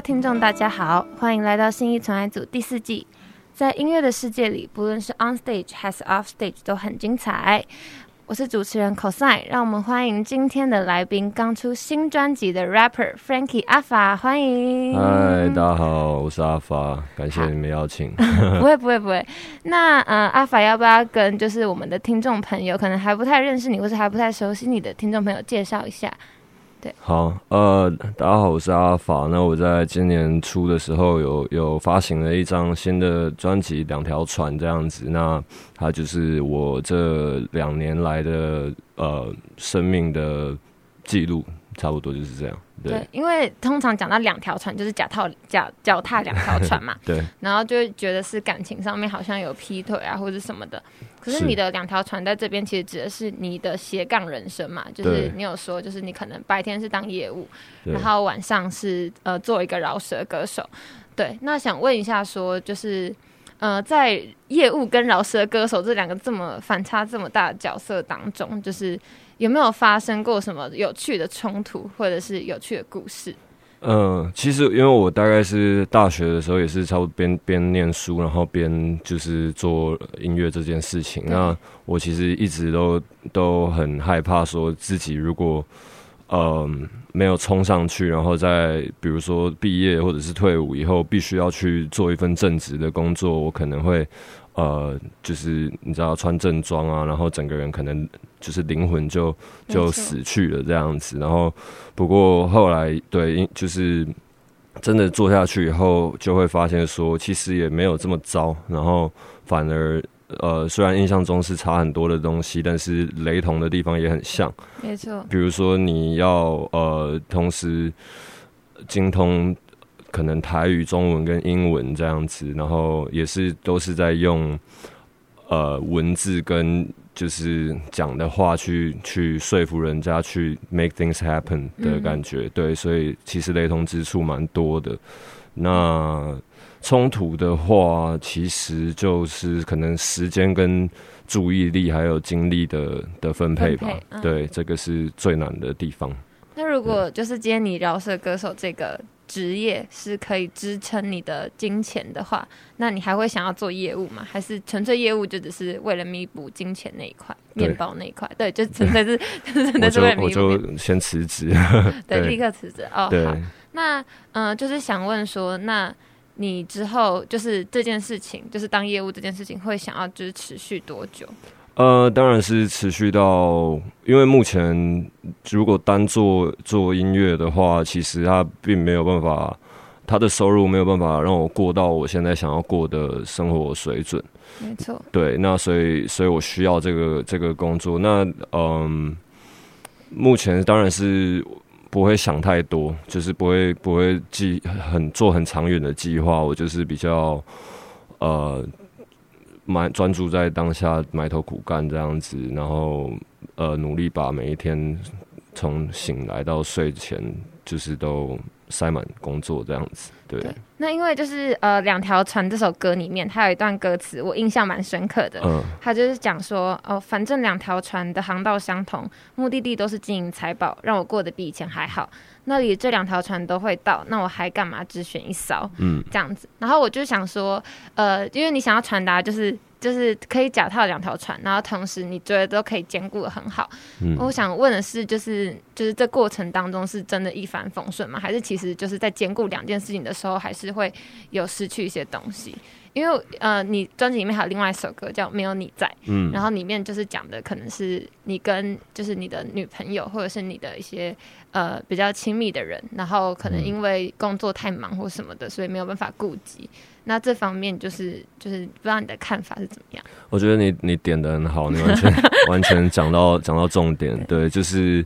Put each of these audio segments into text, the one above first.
位听众，大家好，欢迎来到新一存爱组第四季。在音乐的世界里，不论是 on stage 还是 off stage 都很精彩。我是主持人 cosine，让我们欢迎今天的来宾，刚出新专辑的 rapper Frankie 阿法，欢迎。嗨，大家好，我是阿法，感谢你们邀请。不会不会不会。那呃，阿法要不要跟就是我们的听众朋友，可能还不太认识你，或是还不太熟悉你的听众朋友介绍一下？好，呃，大家好，我是阿法。那我在今年初的时候有有发行了一张新的专辑《两条船》这样子。那它就是我这两年来的呃生命的记录，差不多就是这样。对，因为通常讲到两条船，就是脚踏脚脚踏两条船嘛。对，然后就会觉得是感情上面好像有劈腿啊，或者什么的。可是是你的两条船在这边，其实指的是你的斜杠人生嘛，就是你有说，就是你可能白天是当业务，然后晚上是呃做一个饶舌歌手。对，那想问一下说，就是呃在业务跟饶舌歌手这两个这么反差这么大的角色当中，就是有没有发生过什么有趣的冲突，或者是有趣的故事？嗯，其实因为我大概是大学的时候也是差不多边边念书，然后边就是做音乐这件事情。那我其实一直都都很害怕，说自己如果嗯没有冲上去，然后在比如说毕业或者是退伍以后，必须要去做一份正职的工作，我可能会呃就是你知道穿正装啊，然后整个人可能就是灵魂就就死去了这样子。然后不过后来对，因就是真的做下去以后，就会发现说其实也没有这么糟，然后反而。呃，虽然印象中是差很多的东西，但是雷同的地方也很像。没错，比如说你要呃同时精通可能台语、中文跟英文这样子，然后也是都是在用呃文字跟就是讲的话去去说服人家去 make things happen 的感觉，对，所以其实雷同之处蛮多的。那冲突的话，其实就是可能时间跟注意力还有精力的的分配吧。分配嗯对，这个是最难的地方。那如果就是今天你饶舌歌手这个职业是可以支撑你的金钱的话，那你还会想要做业务吗？还是纯粹业务就只是为了弥补金钱那一块、面包那一块？对，就纯粹是 真我就的是为了弥补。就先辞职。对，立刻辞职哦。对好，那嗯、呃就是想问说，那你之后就是这件事情，就是当业务这件事情，会想要就是持续多久？呃，当然是持续到，因为目前如果单做做音乐的话，其实它并没有办法，它的收入没有办法让我过到我现在想要过的生活水准。没错，对，那所以所以我需要这个这个工作。那嗯，目前当然是不会想太多，就是不会不会计很做很长远的计划。我就是比较呃蛮专注在当下埋头苦干这样子，然后呃努力把每一天从醒来到睡前，就是都塞满工作这样子。对，对。那因为就是呃，《两条船》这首歌里面，它有一段歌词，我印象蛮深刻的。嗯，它就是讲说，哦，反正两条船的航道相同，目的地都是金银财宝，让我过得比以前还好。那里这两条船都会到，那我还干嘛只选一艘？嗯，这样子。然后我就想说，呃，因为你想要传达就是就是可以脚踏两条船，然后同时你觉得都可以兼顾的很好。嗯我想问的是，就是就是这过程当中是真的一帆风顺吗？还是其实就是在兼顾两件事情的时候，还是会有失去一些东西？因为呃，你专辑里面还有另外一首歌叫《没有你在》，嗯然后里面就是讲的可能是你跟就是你的女朋友或者是你的一些呃比较亲密的人，然后可能因为工作太忙或什么的，所以没有办法顾及。那这方面就是就是不知道你的看法是怎么样？我觉得你你点的很好，你完全 完全讲到讲到重点，对，就是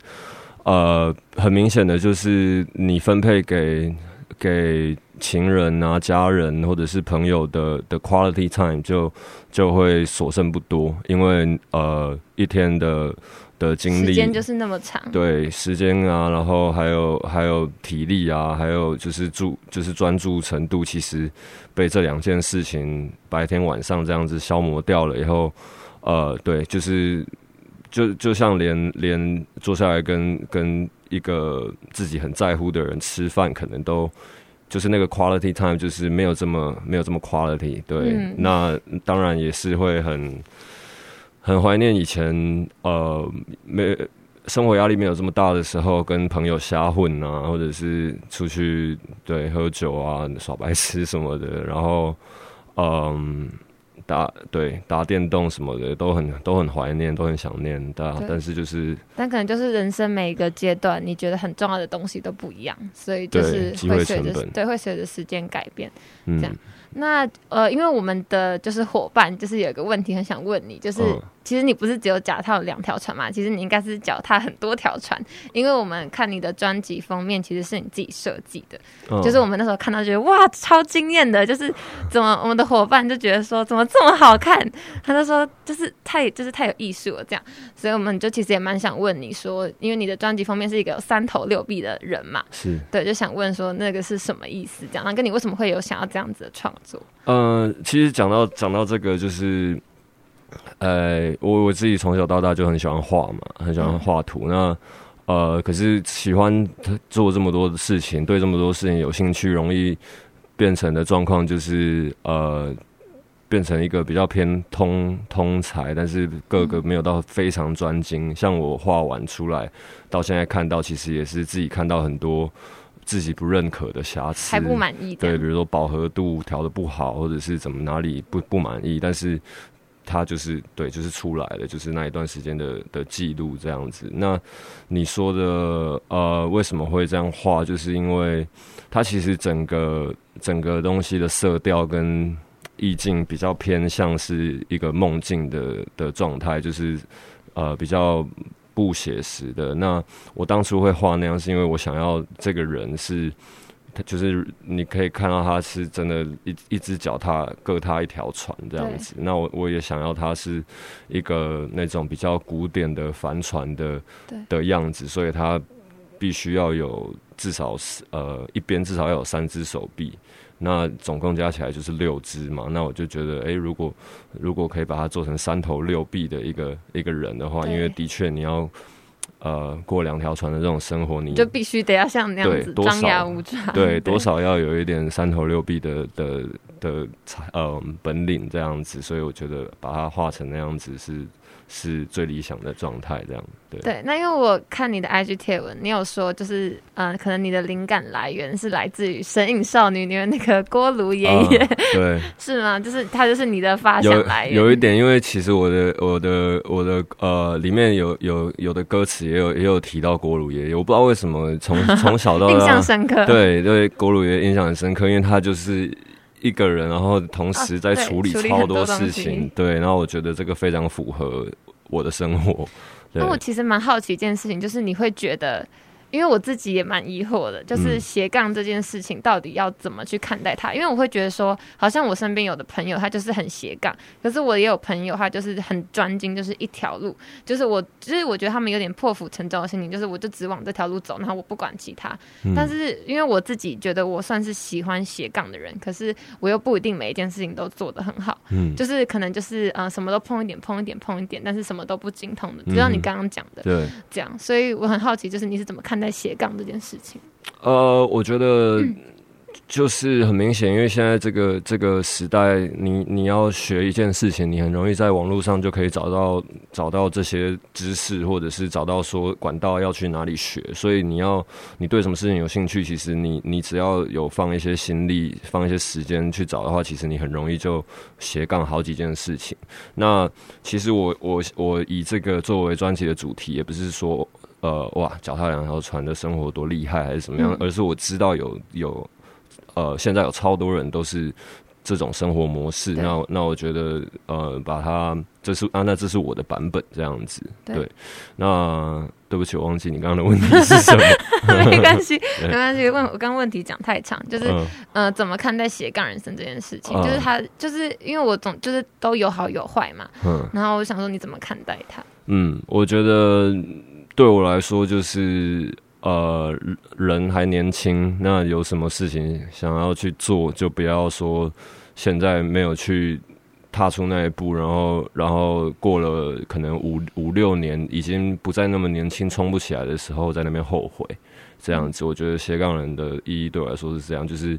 呃，很明显的就是你分配给给情人啊、家人或者是朋友的的 quality time 就就会所剩不多，因为呃一天的的精力时间就是那么长，对时间啊，然后还有还有体力啊，还有就是注就是专注程度，其实被这两件事情白天晚上这样子消磨掉了以后，呃，对，就是就就像连连坐下来跟跟一个自己很在乎的人吃饭，可能都就是那个 quality time 就是没有这么没有这么 quality，对，嗯。那当然也是会很很怀念以前呃没生活压力没有这么大的时候，跟朋友瞎混啊，或者是出去对喝酒啊、耍白痴什么的，然后嗯。打对打电动什么的都很都很怀念，都很想念，但但是就是但可能就是人生每一个阶段，你觉得很重要的东西都不一样，所以就是机会会随着对会随着时间改变。嗯这样那呃，因为我们的就是伙伴，就是有一个问题很想问你，就是、其实你不是只有脚踏两条船嘛？其实你应该是脚踏很多条船，因为我们看你的专辑封面其实是你自己设计的，嗯就是我们那时候看到觉得哇超惊艳的，就是怎么我们的伙伴就觉得说怎么这么好看，他就说就是太就是太有艺术了这样，所以我们就其实也蛮想问你说，因为你的专辑封面是一个有三头六臂的人嘛，是对，就想问说那个是什么意思？这样，那跟你为什么会有想要这样子的创作？呃，其实讲到讲到这个，就是，呃，我我自己从小到大就很喜欢画嘛，很喜欢画图。那呃，可是喜欢做这么多的事情，对这么多事情有兴趣，容易变成的状况就是呃，变成一个比较偏通通才，但是各个没有到非常专精。像我画完出来，到现在看到，其实也是自己看到很多自己不认可的瑕疵，还不满意对，比如说饱和度调的不好，或者是怎么哪里不不满意，但是它就是对，就是出来了，就是那一段时间的的记录这样子。那你说的呃，为什么会这样画？就是因为它其实整个整个东西的色调跟意境比较偏向是一个梦境的的状态，就是呃比较不写实的。那我当初会画那样，是因为我想要这个人是。他就是你可以看到他是真的一一只脚踏各踏一条船这样子。那我我也想要他是一个那种比较古典的帆船的的样子，所以他必须要有至少是呃一边至少要有三只手臂。那总共加起来就是六只嘛，那我就觉得，诶，如果如果可以把它做成三头六臂的一个一个人的话，因为的确你要呃过两条船的这种生活，你就必须得要像那样子张牙舞爪，对，多少要有一点三头六臂的的的才呃本领这样子，所以我觉得把它画成那样子是是最理想的状态，这样对。对，那因为我看你的 IG 贴文，你有说就是，呃，可能你的灵感来源是来自于《神隐少女》里面那个锅炉爷爷，啊对，是吗？就是他就是你的发有想来源，有一点，因为其实我的我的我的呃里面有有有的歌词也有也有提到锅炉爷爷，我不知道为什么从 从小到印象深刻。对对锅炉爷爷印象很深刻，因为他就是。一个人，然后同时在处理超多事情，对，然后我觉得这个非常符合我的生活。那我其实蛮好奇一件事情，就是你会觉得，因为我自己也蛮疑惑的，就是嗯斜杠这件事情到底要怎么去看待它？因为我会觉得说，好像我身边有的朋友他就是很斜杠，可是我也有朋友他就是很专精，就是一条路，就是我，就是我觉得他们有点破釜沉舟的心情，就是我就只往这条路走，然后我不管其他。嗯但是因为我自己觉得我算是喜欢斜杠的人，可是我又不一定每一件事情都做得很好。嗯，就是可能就是呃什么都碰一点碰一点碰一点，但是什么都不精通的，就像你嗯刚刚讲的对。这样，所以我很好奇，就是你是怎么看待斜杠这件事情？呃，我觉得就是很明显，因为现在这个这个时代，你你要学一件事情，你很容易在网络上就可以找到找到这些知识，或者是找到说管道要去哪里学。所以你要你对什么事情有兴趣，其实你你只要有放一些心力，放一些时间去找的话，其实你很容易就斜杠好几件事情。那其实我我我以这个作为专辑的主题，也不是说呃哇脚踏两条船的生活多厉害还是怎么样，嗯而是我知道有有呃现在有超多人都是这种生活模式。那那我觉得呃，把它这是啊，那这是我的版本这样子。对对，那对不起，我忘记你刚刚的问题是什么。没关系，没关系。问我刚刚问题讲太长，就是、嗯呃，怎么看待斜杠人生这件事情？嗯就是他，就是因为我总就是都有好有坏嘛，嗯然后我想说你怎么看待他？嗯，我觉得对我来说就是呃，人还年轻，那有什么事情想要去做，就不要说现在没有去踏出那一步，然后然后过了可能五五六年，已经不再那么年轻，冲不起来的时候，在那边后悔。这样子，我觉得斜杠人的意义对我来说是这样，就是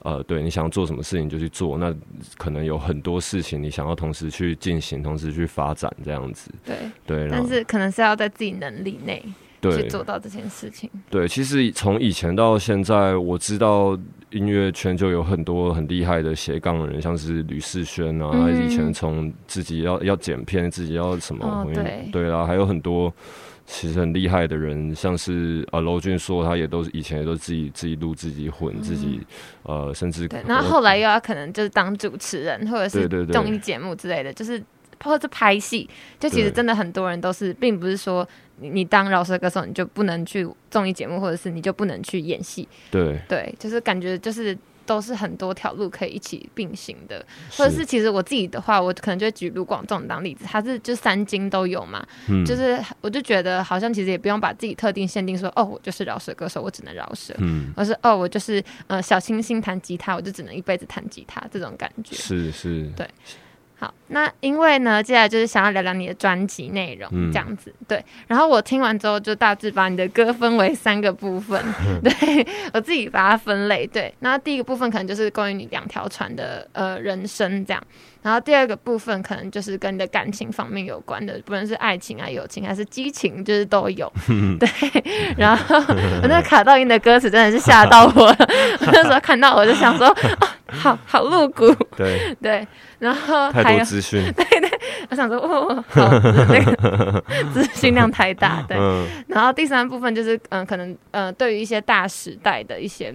呃，对你想做什么事情就去做，那可能有很多事情你想要同时去进行，同时去发展，这样子。对，对，但是可能是要在自己能力内去做到这件事情。对，其实从以前到现在，我知道音乐圈就有很多很厉害的斜杠人，像是吕世轩啊，嗯以前从自己要要剪片，自己要什么，哦对对啊，还有很多其实很厉害的人，像是呃娄俊硕，他也都是以前也都自己自己录、自己混、自己呃，甚至嗯对，然后后来又要可能就是当主持人或者是综艺节目之类的，就是或者是拍戏，就其实真的很多人都是，并不是说你你当饶舌歌手你就不能去综艺节目，或者是你就不能去演戏，对，对，就是感觉就是。都是很多条路可以一起并行的，或者是其实我自己的话，我可能就会举卢广仲当例子，他是就三金都有嘛，嗯。就是我就觉得好像其实也不用把自己特定限定说哦，我就是饶舌歌手，我只能饶舌，嗯，而是哦，我就是呃小清新弹吉他，我就只能一辈子弹吉他这种感觉。是是，对好，那因为呢，接下来就是想要聊聊你的专辑内容，嗯这样子。对，然后我听完之后，就大致把你的歌分为三个部分，对我自己把它分类。对，那第一个部分可能就是关于你两条船的呃人生这样，然后第二个部分可能就是跟你的感情方面有关的，不论是爱情啊、友情还是激情，就是都有。对，然后我那个卡到音的歌词真的是吓到我了，我那时候看到我就想说，哦，好好露骨。对，对，然后太还有多资讯，对对我想说，哦，好，那个资讯量太大，对。嗯然后第三部分就是，嗯、可能呃，对于一些大时代的一些，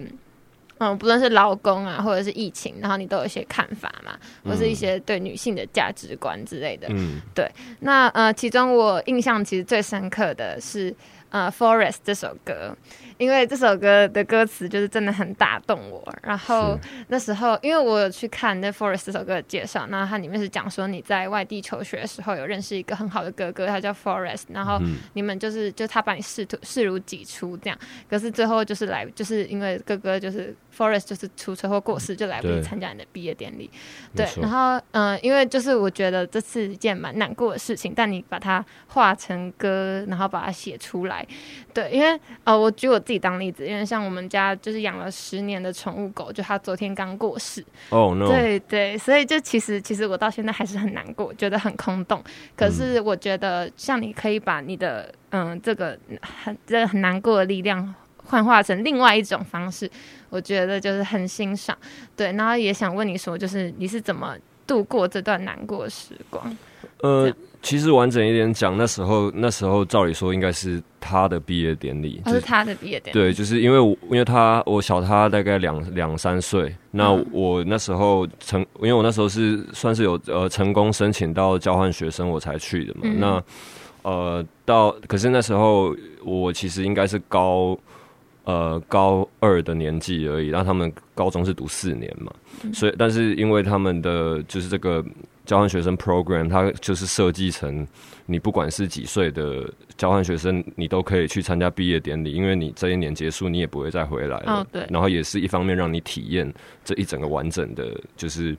嗯，不论是劳工啊，或者是疫情，然后你都有一些看法嘛，或是一些对女性的价值观之类的。嗯对那呃，其中我印象其实最深刻的是呃《Forest》这首歌，因为这首歌的歌词就是真的很打动我。然后那时候，因为我有去看那《Forest》这首歌的介绍，那它里面是讲说你在外地求学的时候有认识一个很好的哥哥，他叫 Forest，然后嗯你们就是就他把你视图视如己出这样，可是最后就是来就是因为哥哥就是 Forest 就是出车祸过世，就来不及参加你的毕业典礼。对，然后嗯、呃因为就是我觉得这是一件蛮难过的事情，但你把它化成歌，然后把它写出来，对，因为呃，我举我自己当例子，因为像我们家就是养了十年的宠物狗，就它昨天刚过世，哦 no，对对，所以就其实其实我到现在还是很难过，觉得很空洞。可是我觉得像你可以把你的嗯这个很这很难过的力量幻化成另外一种方式，我觉得就是很欣赏。对，然后也想问你说，就是你是怎么度过这段难过的时光？呃样，其实完整一点讲，那时候那时候照理说应该是他的毕业典礼，哦，就是他的毕业典礼。对，就是因为我因为他我小他大概两两三岁，那嗯我那时候成，因为我那时候是算是有呃成功申请到交换学生我才去的嘛，嗯那呃到可是那时候我其实应该是高。呃，高二的年纪而已，然后他们高中是读四年嘛，嗯所以但是因为他们的就是这个交换学生 program，它就是设计成你不管是几岁的交换学生，你都可以去参加毕业典礼，因为你这一年结束，你也不会再回来了。哦对然后也是一方面让你体验这一整个完整的，就是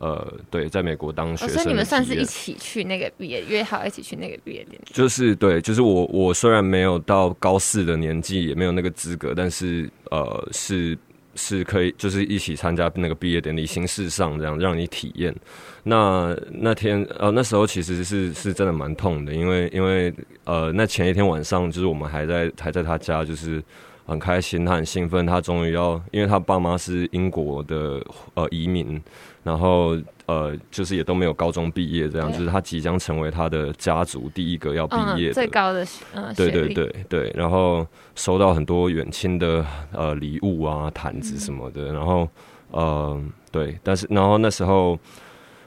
呃，对，在美国当学哦，生所以你们算是一起去那个毕业，约好一起去那个毕业典礼。就是对，就是我我虽然没有到高四的年纪，也没有那个资格，但是呃是是可以，就是一起参加那个毕业典礼，形式上这样让你体验。那那天呃那时候其实是是真的蛮痛的，因为因为呃那前一天晚上就是我们还在还在他家就是。很开心，他很兴奋，他终于要，因为他爸妈是英国的呃移民，然后呃就是也都没有高中毕业，这样就是他即将成为他的家族第一个要毕业嗯，最高的嗯对对对对，然后收到很多远亲的呃礼物啊、毯子什么的，然后呃对，但是然后那时候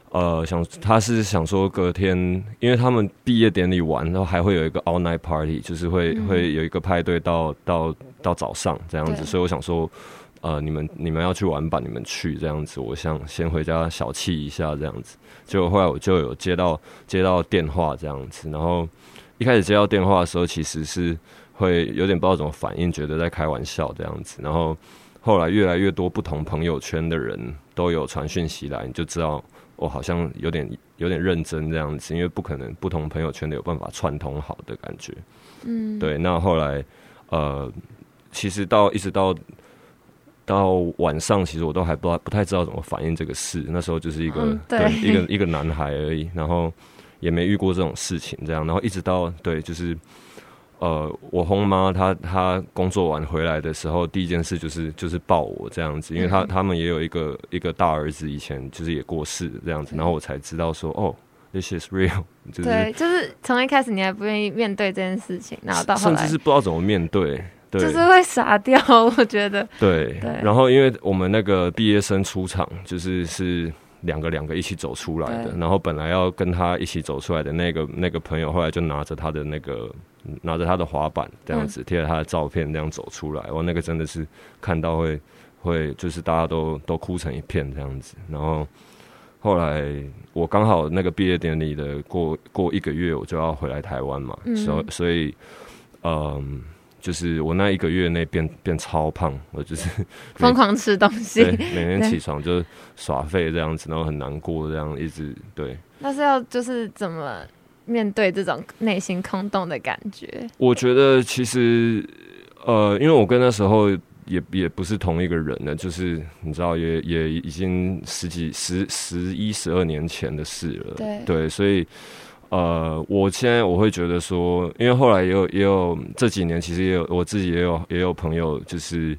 呃想他是想说隔天，因为他们毕业典礼完，然后还会有一个 all night party，就是会、嗯。会有一个派对到到到早上这样子，所以我想说。呃，你们你们要去玩吧，你们去这样子。我想先回家小憩一下这样子。结果后来我就有接到接到电话这样子，然后一开始接到电话的时候，其实是会有点不知道怎么反应，觉得在开玩笑这样子。然后后来越来越多不同朋友圈的人都有传讯息来，你就知道我好像有点有点认真这样子，因为不可能不同朋友圈的有办法串通好的感觉。嗯，对，那后来呃，其实到一直到到晚上，其实我都还不知道不太知道怎么反应这个事。那时候就是一个、嗯对一个一个男孩而已，然后也没遇过这种事情，这样，然后一直到对，就是呃，我轰妈她她工作完回来的时候，第一件事就是就是抱我这样子，因为他嗯他们也有一个一个大儿子，以前就是也过世这样子，然后我才知道说哦。This is real，就是对，就是从一开始你还不愿意面对这件事情，然后到后来甚至是不知道怎么面，对，就是会傻掉，我觉得，对，对。然后因为我们那个毕业生出场，就是是两个两个一起走出来的，对。然后本来要跟他一起走出来的那个那个朋友，后来就拿着他的那个拿着他的滑板这样嗯。子贴着他的照片这样走出来，哇，那个真的是看到会会就是大家都都哭成一片这样子，然后。后来我刚好那个毕业典礼的过过一个月，我就要回来台湾嘛，嗯。所、所以，嗯，就是我那一个月内变变超胖，我就是 疯狂吃东西，每天起床就耍废这样子，然后很难过这样一直对。那是要就是怎么面对这种内心空洞的感觉？我觉得其实呃，因为我跟那时候也也不是同一个人了，就是你知道也也已经十几十十一十二年前的事了，对所以。呃，我现在我会觉得说，因为后来也有也有这几年，其实也有我自己也有也有朋友，就是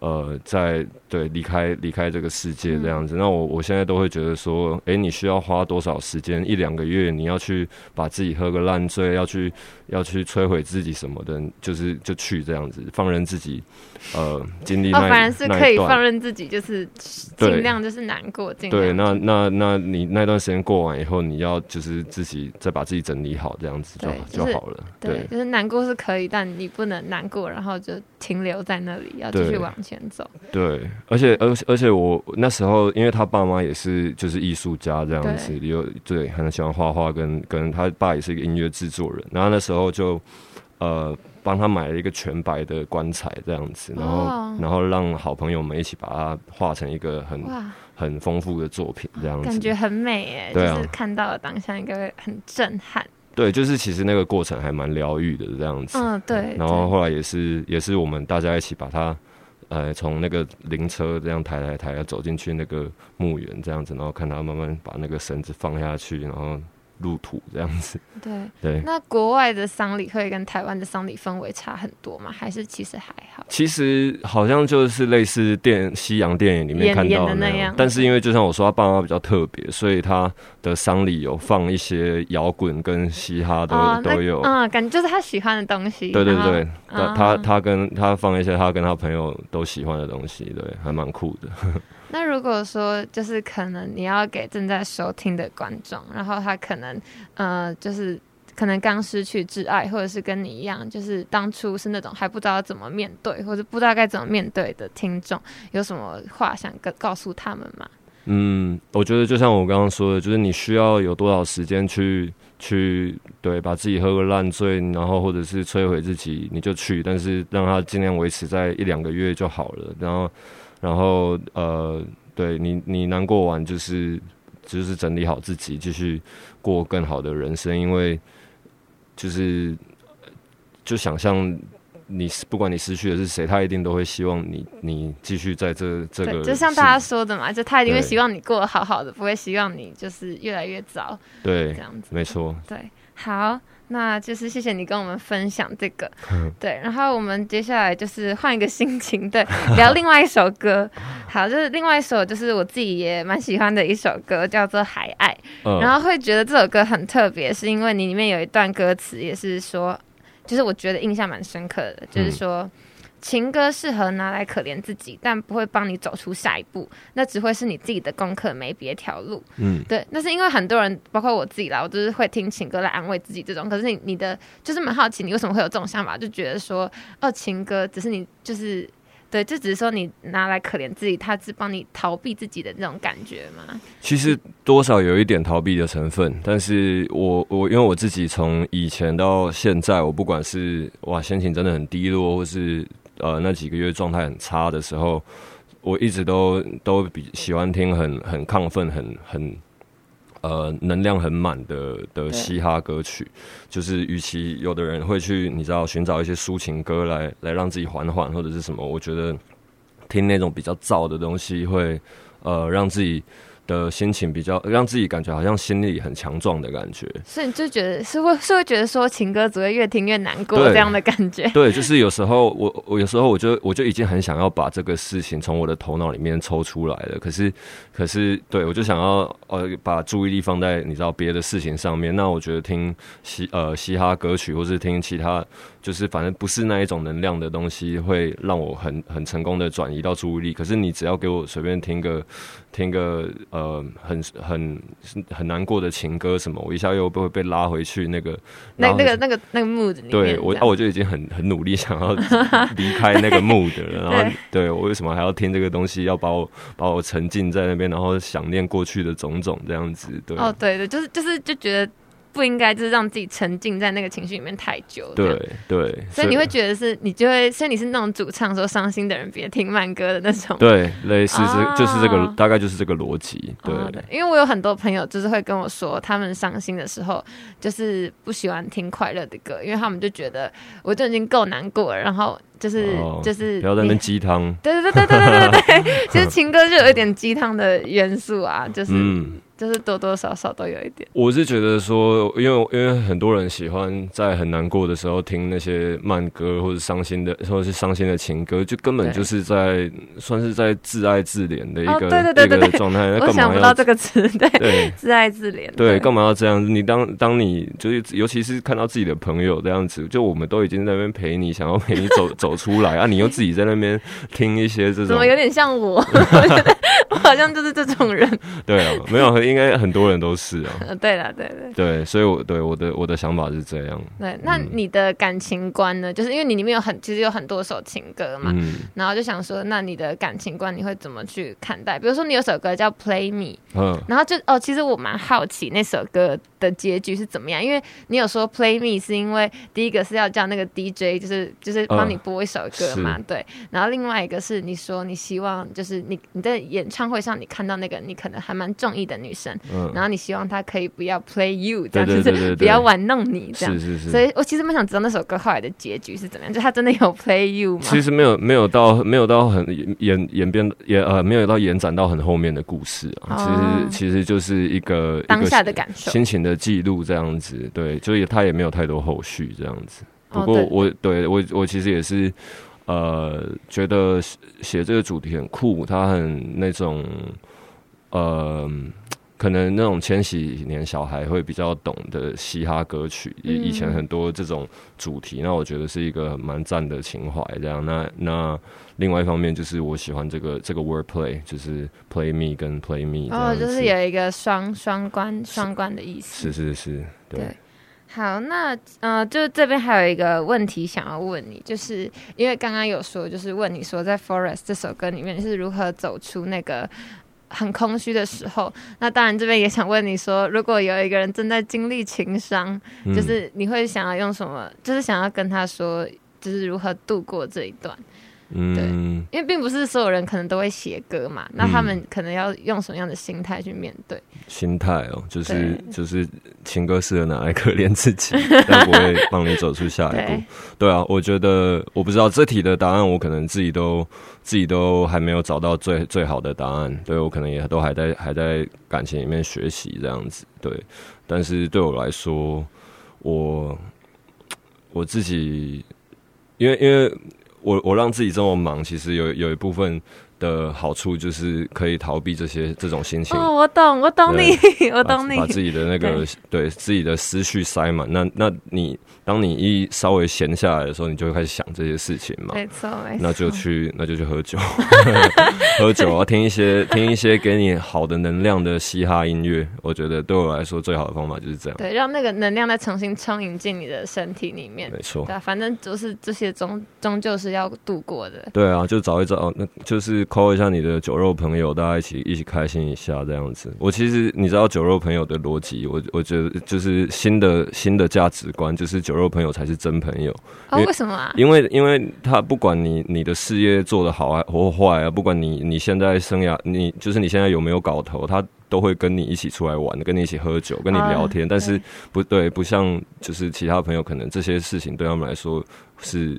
呃，在对离开离开这个世界这样子。那我我现在都会觉得说，诶，你需要花多少时间？一两个月，你要去把自己喝个烂醉，要去要去摧毁自己什么的，就是就去这样子，放任自己呃经历哦，那、反而是可以放任自己，就是尽量就是难过，尽对，那那那你那段时间过完以后，你要就是自己再把自己整理好，这样子就对就好了。对，就是难过是可以，但你不能难过，然后就停留在那里，要继续往前走。对，而且而而且我那时候，因为他爸妈也是就是艺术家这样子，有对很喜欢画画，跟跟他爸也是一个音乐制作人，然后那时候就呃帮他买了一个全白的棺材这样子，然后、哦然后让好朋友们一起把它画成一个很，很丰富的作品这样子，感觉很美哎，对啊。就是看到了当下应该会很震撼。对，就是其实那个过程还蛮疗愈的这样子，嗯，对。然后后来也是也是我们大家一起把它，呃，从那个灵车这样抬抬抬，走进去那个墓园这样子，然后看他慢慢把那个绳子放下去，然后入土这样子。对对。那国外的丧礼会跟台湾的丧礼氛围差很多吗？还是其实还好？其实好像就是类似电西洋电影里面演看到那样样，但是因为就像我说，他爸妈比较特别，所以他的丧礼有放一些摇滚跟嘻哈都、哦，都有。嗯，感觉就是他喜欢的东西。对对对，他啊他他跟他放一些他跟他朋友都喜欢的东西，对，还蛮酷的。那如果说就是可能你要给正在收听的观众，然后他可能呃就是可能刚失去挚爱，或者是跟你一样，就是当初是那种还不知道怎么面对，或者不知道该怎么面对的听众，有什么话想跟告诉他们吗？嗯，我觉得就像我刚刚说的，就是你需要有多少时间去去对把自己喝个烂醉，然后或者是摧毁自己，你就去，但是让它尽量维持在一两个月就好了。然后，然后呃，对你你难过完就是就是整理好自己，继续过更好的人生，因为就是就想象。你不管你失去的是谁，他一定都会希望你你继续在这这个，就像大家说的嘛，就他一定会希望你过得好好的，不会希望你就是越来越糟对这样子。没错，对，好，那就是谢谢你跟我们分享这个。对，然后我们接下来就是换一个心情，对，聊另外一首歌。好，就是另外一首，就是我自己也蛮喜欢的一首歌，叫做《海爱》。嗯然后会觉得这首歌很特别，是因为你里面有一段歌词也是说，就是我觉得印象蛮深刻的，就是说。情歌适合拿来可怜自己，但不会帮你走出下一步，那只会是你自己的功课，没别条路。嗯对，那是因为很多人，包括我自己啦，我就是会听情歌来安慰自己这种。可是你你的就是蛮好奇，你为什么会有这种想法？就觉得说，哦，情歌只是你就是对，就只是说你拿来可怜自己，它是帮你逃避自己的那种感觉吗？其实多少有一点逃避的成分，但是我我因为我自己从以前到现在，我不管是哇心情真的很低落，或是呃那几个月状态很差的时候，我一直都都比喜欢听很很亢奋、很很呃能量很满的的嘻哈歌曲。就是与其有的人会去你知道寻找一些抒情歌来来让自己缓缓或者是什么，我觉得听那种比较燥的东西会呃让自己的心情比较让自己感觉好像心里很强壮的感觉。所以你就觉得是会是会觉得说情歌只会越听越难过这样的感觉。对，就是有时候我我有时候我就我就已经很想要把这个事情从我的头脑里面抽出来了，可是可是对我就想要呃把注意力放在你知道别的事情上面。那我觉得听嘻呃嘻哈歌曲或是听其他就是反正不是那一种能量的东西，会让我很很成功的转移到注意力。可是你只要给我随便听个听个呃很很很难过的情歌什么，我一下又会被拉回去那个那那个那个那个 mood 里面，对我，啊，我就已经很很努力想要 离开那个 mood 了，然后对我为什么还要听这个东西，要把我把我沉浸在那边，然后想念过去的种种这样子，对，哦，对对，就是就是就觉得不应该就是让自己沉浸在那个情绪里面太久。对对，所以你会觉得是你就会，所以你是那种主唱说伤心的人别听慢歌的那种。对类似哦这就是这个大概就是这个逻辑，对因为我有很多朋友就是会跟我说，他们伤心的时候就是不喜欢听快乐的歌，因为他们就觉得我就已经够难过了，然后就是、哦就是不要在那鸡汤，对对对对对对对对，其实情歌就有一点鸡汤的元素啊，就是、嗯。就是多多少少都有一点。我是觉得说，因为因为很多人喜欢在很难过的时候听那些慢歌或者伤心的，或者是伤心的情歌，就根本就是在算是在自爱自怜的一哦个、对对对对对一个状态。那我想不到这个词，对，对自爱自怜，对，干嘛要这样？你当当你就是，尤其是看到自己的朋友这样子，就我们都已经在那边陪你，想要陪你走 走出来啊，你又自己在那边听一些这种怎么，有点像我？我 好像就是这种人。对啊，没有，应该很多人都是啊，呃，对了，对对对，所以我对我的我的想法是这样，对。那你的感情观呢？就是因为你里面有很其实有很多首情歌嘛，嗯然后就想说，那你的感情观你会怎么去看待？比如说你有首歌叫《Play Me》，嗯然后就哦，其实我蛮好奇那首歌的结局是怎么样，因为你有说 Play Me 是因为第一个是要叫那个 DJ 就是就是帮你播一首歌嘛，是对，然后另外一个是你说你希望就是你你在演唱会上你看到那个你可能还蛮中意的女生，嗯，然后你希望她可以不要 Play You 这样，就是不要玩弄你这样。是。是是，所以我其实蛮想知道那首歌后来的结局是怎么样，就他真的有 Play You 吗？其实没有没有到没有到很演演变也呃没有到延展到很后面的故事啊，哦。其实其实就是一个当下的感受。心情的记录这样子，对，就也他也没有太多后续这样子。不过我对我我其实也是呃觉得写写这个主题很酷，它很那种呃。可能那种千禧年小孩会比较懂的嘻哈歌曲，以嗯以前很多这种主题，那我觉得是一个蛮赞的情怀。这样，那那另外一方面就是我喜欢这个这个 wordplay，就是 play me 跟 play me，这哦，就是有一个双双关双关的意思。是是是，对，对好，那呃，就是这边还有一个问题想要问你，就是因为刚刚有说，就是问你说在《Forest》这首歌里面你是如何走出那个很空虚的时候。那当然，这边也想问你说，如果有一个人正在经历情伤，嗯就是你会想要用什么？就是想要跟他说，就是如何度过这一段。嗯，因为并不是所有人可能都会写歌嘛，那他们可能要用什么样的心态去面对？心态哦，就是就是情歌适合拿来可怜自己，但不会帮你走出下一步对。对啊，我觉得我不知道这题的答案，我可能自己都自己都还没有找到最最好的答案。对我可能也都还在还在感情里面学习这样子。对，但是对我来说，我我自己，因为因为我我让自己这么忙，其实有有一部分的好处就是可以逃避这些这种心情。哦，我懂，我懂你，我懂你把。自己的那个对自己的思绪塞满。那那你当你一稍微闲下来的时候，你就会开始想这些事情嘛。没错，没错。那就去，那就去喝酒，喝酒啊，听一些听一些给你好的能量的嘻哈音乐。我觉得对我来说最好的方法就是这样。对，让那个能量再重新充盈进你的身体里面。没错对，啊，反正就是这些终终究是要度过的。对啊，就找一找，那就是 call 一下你的酒肉朋友，大家一起一起开心一下这样子。我其实你知道酒肉朋友的逻辑，我我觉得就是新的新的价值观，就是酒肉朋友才是真朋友。为为什么啊？因为因为他不管你你的事业做得好还或坏啊，不管你你现在生涯你就是你现在有没有搞头，他都会跟你一起出来玩，跟你一起喝酒，跟你聊天。啊但是不对，不像就是其他朋友，可能这些事情对他们来说是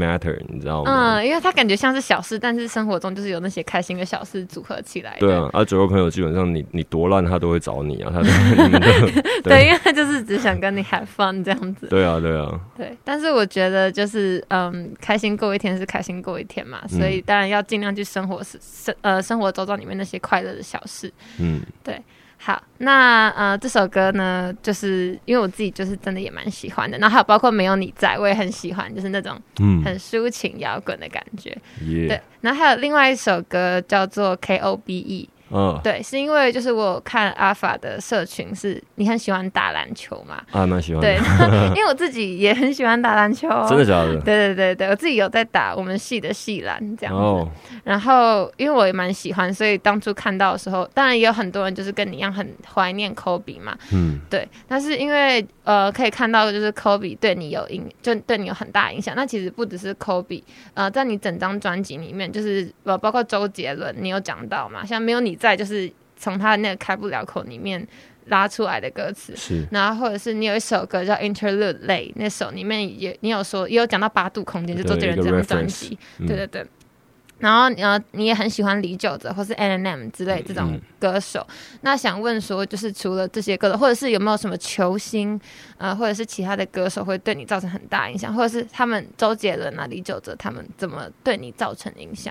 matter，你知道吗？嗯，因为他感觉像是小事，但是生活中就是有那些开心的小事组合起来。对啊，啊，酒肉朋友基本上你你多烂他都会找你啊，他 对，因为他就是只想跟你 have fun 这样子。对啊对啊，对，但是我觉得就是嗯，开心过一天是开心过一天嘛，所以当然要尽量去生活是生呃生活周遭里面那些快乐的小事。嗯好，那呃这首歌呢，就是因为我自己就是真的也蛮喜欢的，然后还有包括没有你在，我也很喜欢，就是那种嗯，很抒情摇滚的感觉。对耶，，然后还有另外一首歌叫做 K O B E，嗯，对，是因为就是我看阿法的社群是，你很喜欢打篮球嘛？啊，蛮喜欢对，，因为我自己也很喜欢打篮球、哦，真的假的？对对对对，我自己有在打我们系的系篮这样子。哦，然后因为我也蛮喜欢，所以当初看到的时候，当然也有很多人就是跟你一样很怀念科比嘛，嗯对。但是因为呃可以看到就是科比对你有影，就对你有很大影响。那其实不只是科比，呃，在你整张专辑里面，就是呃包括周杰伦，你有讲到嘛，像没有你在，就是从他的那个开不了口里面拉出来的歌词。是，然后或者是你有一首歌叫《Interlude 泪》，那首里面也你有说也有讲到八度空间，就周杰伦这张专辑，嗯对对对。然后呃，你也很喜欢李玖哲或是 N M 之类这种嗯歌手。那想问说，就是除了这些歌手，或者是有没有什么球星，呃，或者是其他的歌手会对你造成很大影响，或者是他们周杰伦啊、李玖哲他们怎么对你造成影响？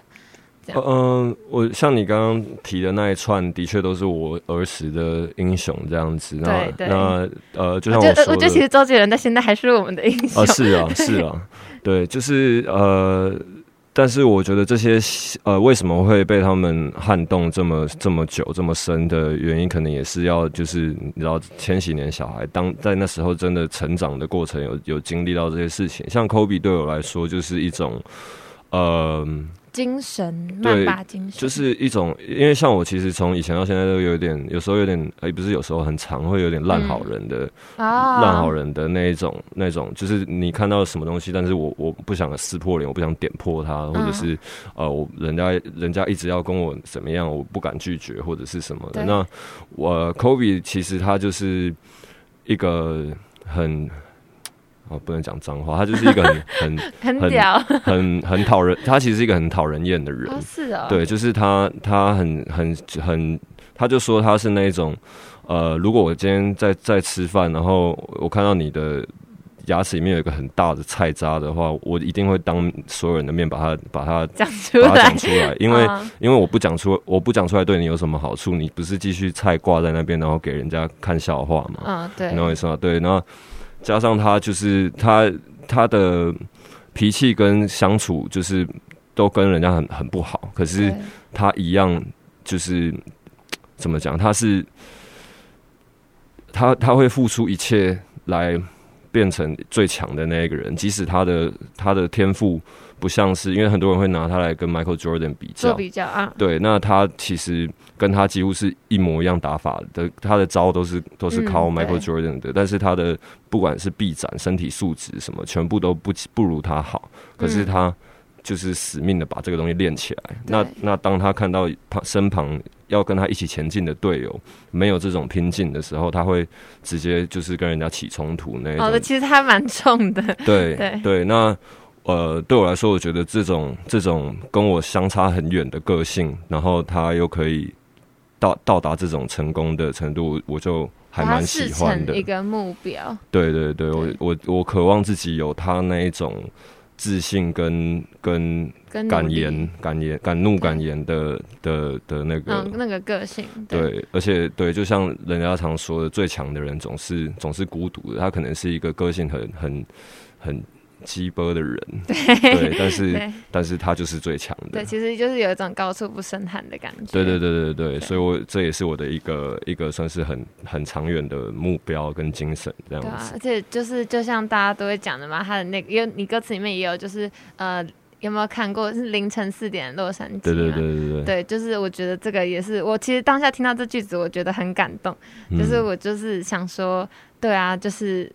这样嗯、我像你刚刚提的那一串，的确都是我儿时的英雄这样子。那对对那呃，就我觉得，像我说我觉得其，实周杰伦到现在还是我们的英雄。啊，是啊，是啊，对，就是呃，但是我觉得这些呃，为什么会被他们撼动这么这么久、这么深的原因，可能也是要就是你知道，千禧年小孩当在那时候真的成长的过程有有经历到这些事情。像 Kobe 对我来说，就是一种呃。精神，对曼巴精神，就是一种，因为像我其实从以前到现在都有点，有时候有点，哎、不是有时候很常，会有点烂好人的、啊烂好人的那一种，那种就是你看到什么东西，但是我我不想撕破脸，我不想点破它，或者是、呃，我人家人家一直要跟我怎么样，我不敢拒绝或者是什么的。那我 Kobe 其实他就是一个很。哦，不能讲脏话，他就是一个很很 很很屌。很很讨人，他其实是一个很讨人厌的人。哦，是哦，对，就是他，他很很很，他就说他是那一种，呃，如果我今天在在吃饭，然后我看到你的牙齿里面有一个很大的菜渣的话，我一定会当所有人的面把它把它讲出来讲，出来，因为、嗯因为我不讲出我不讲出来对你有什么好处，你不是继续菜挂在那边，然后给人家看笑话吗？嗯，对你，懂我意思吗？对，然后加上他就是他他的脾气跟相处就是都跟人家很很不好，可是他一样就是怎么讲？他是他他会付出一切来变成最强的那一个人，即使他的他的天赋不像是，因为很多人会拿他来跟 Michael Jordan 比做较，比较啊，对，那他其实跟他几乎是一模一样打法的，他的招都是都是靠嗯 Michael Jordan 的，但是他的不管是臂展、身体素质什么，全部都不不如他好。可是嗯。他就是死命的把这个东西练起来。那那当他看到旁身旁要跟他一起前进的队友没有这种拼劲的时候，他会直接就是跟人家起冲突那一种。哦，的其实还蛮重的，对 对。对，那呃，对我来说，我觉得这种这种跟我相差很远的个性，然后他又可以到到达这种成功的程度，我就还蛮喜欢的成一。个目标，对对对，我我我渴望自己有他那一种自信跟跟跟敢言、敢言、敢怒敢言的的的那个。嗯，那个个性，对，而且对，就像人家常说的，最强的人总是总是孤独的。他可能是一个个性很很很鸡波的人，对，但是但是他就是最强的对，。其实就是有一种高处不胜寒的感觉。对对对对对，对所以我这也是我的一个一个算是很很长远的目标跟精神这样对啊，子。而且就是就像大家都会讲的嘛，他的那个，因为你歌词里面也有，就是呃，有没有看过是凌晨四点的洛杉矶？对对对对对，对，就是我觉得这个也是我其实当下听到这句子，我觉得很感动。就是嗯我就是想说，对啊，就是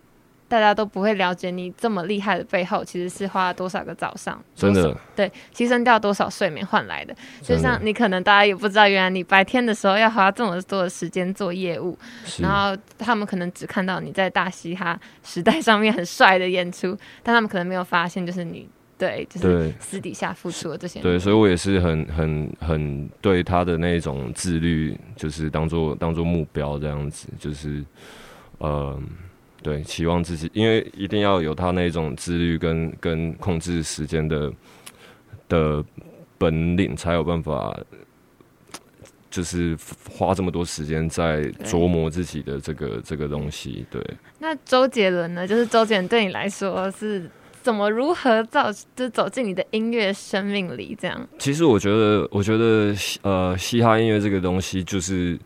大家都不会了解你这么厉害的背后，其实是花了多少个早上，真的对，牺牲掉多少睡眠换来的。就像你可能大家也不知道，原来你白天的时候要花这么多的时间做业务，然后他们可能只看到你在大嘻哈时代上面很帅的演出，但他们可能没有发现，就是你对，就是私底下付出的这些。对，所以我也是很很很对他的那种自律，就是当做当做目标这样子，就是呃，对，期望自己，因为一定要有他那种自律跟跟控制时间的的本领，才有办法。就是花这么多时间在琢磨自己的这个这个东西，对，那周杰伦呢？就是周杰伦对你来说是怎么如何造就走进你的音乐生命里？这样，其实我觉得，我觉得呃，嘻哈音乐这个东西，就是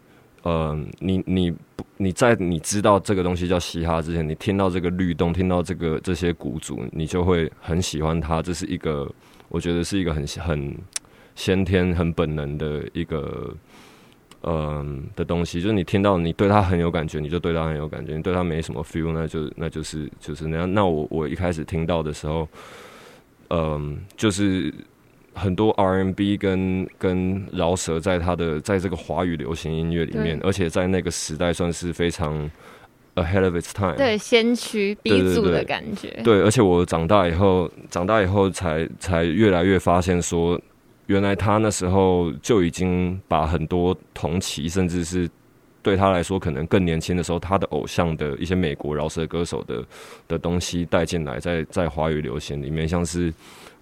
呃，你你不你在你知道这个东西叫嘻哈之前，你听到这个律动，听到这个这些鼓组，你就会很喜欢它。这是一个，我觉得是一个很很先天、很本能的一个。嗯的东西，就是你听到你对它很有感觉，你就对它很有感觉；你对它没什么 feel，那就那就是就是那样。那我我一开始听到的时候，嗯，就是很多 R&B 跟跟饶舌在他的在这个华语流行音乐里面，而且在那个时代算是非常 ahead of its time。对先驱鼻祖的感觉，对，而且我长大以后，长大以后才才越来越发现说，原来他那时候就已经把很多同期，甚至是对他来说可能更年轻的时候，他的偶像的一些美国饶舌歌手的的东西带进来，在在华语流行里面，像是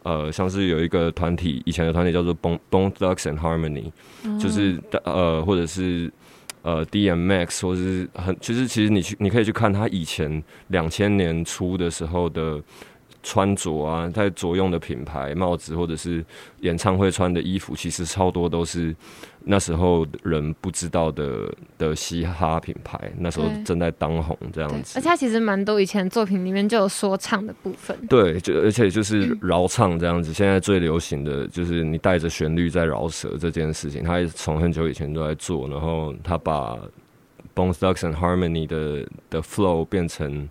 呃，像是有一个团体，以前的团体叫做 Bone Bone Thugs and Harmony，、就是呃，或者是。呃，DMX 或者是很，其实其实你去你可以去看他以前两千年初的时候的穿着啊，在着用的品牌帽子，或者是演唱会穿的衣服，其实超多都是那时候人不知道的的嘻哈品牌，那时候正在当红这对样，子。而且。他其实蛮多以前作品里面就有说唱的部分，对，就而且就是饶唱这样子，现在最流行的就是你带着旋律在饶舌这件事情，他也从很久以前都在做，然后他把 Bone Thugs and Harmony 的的 flow 变成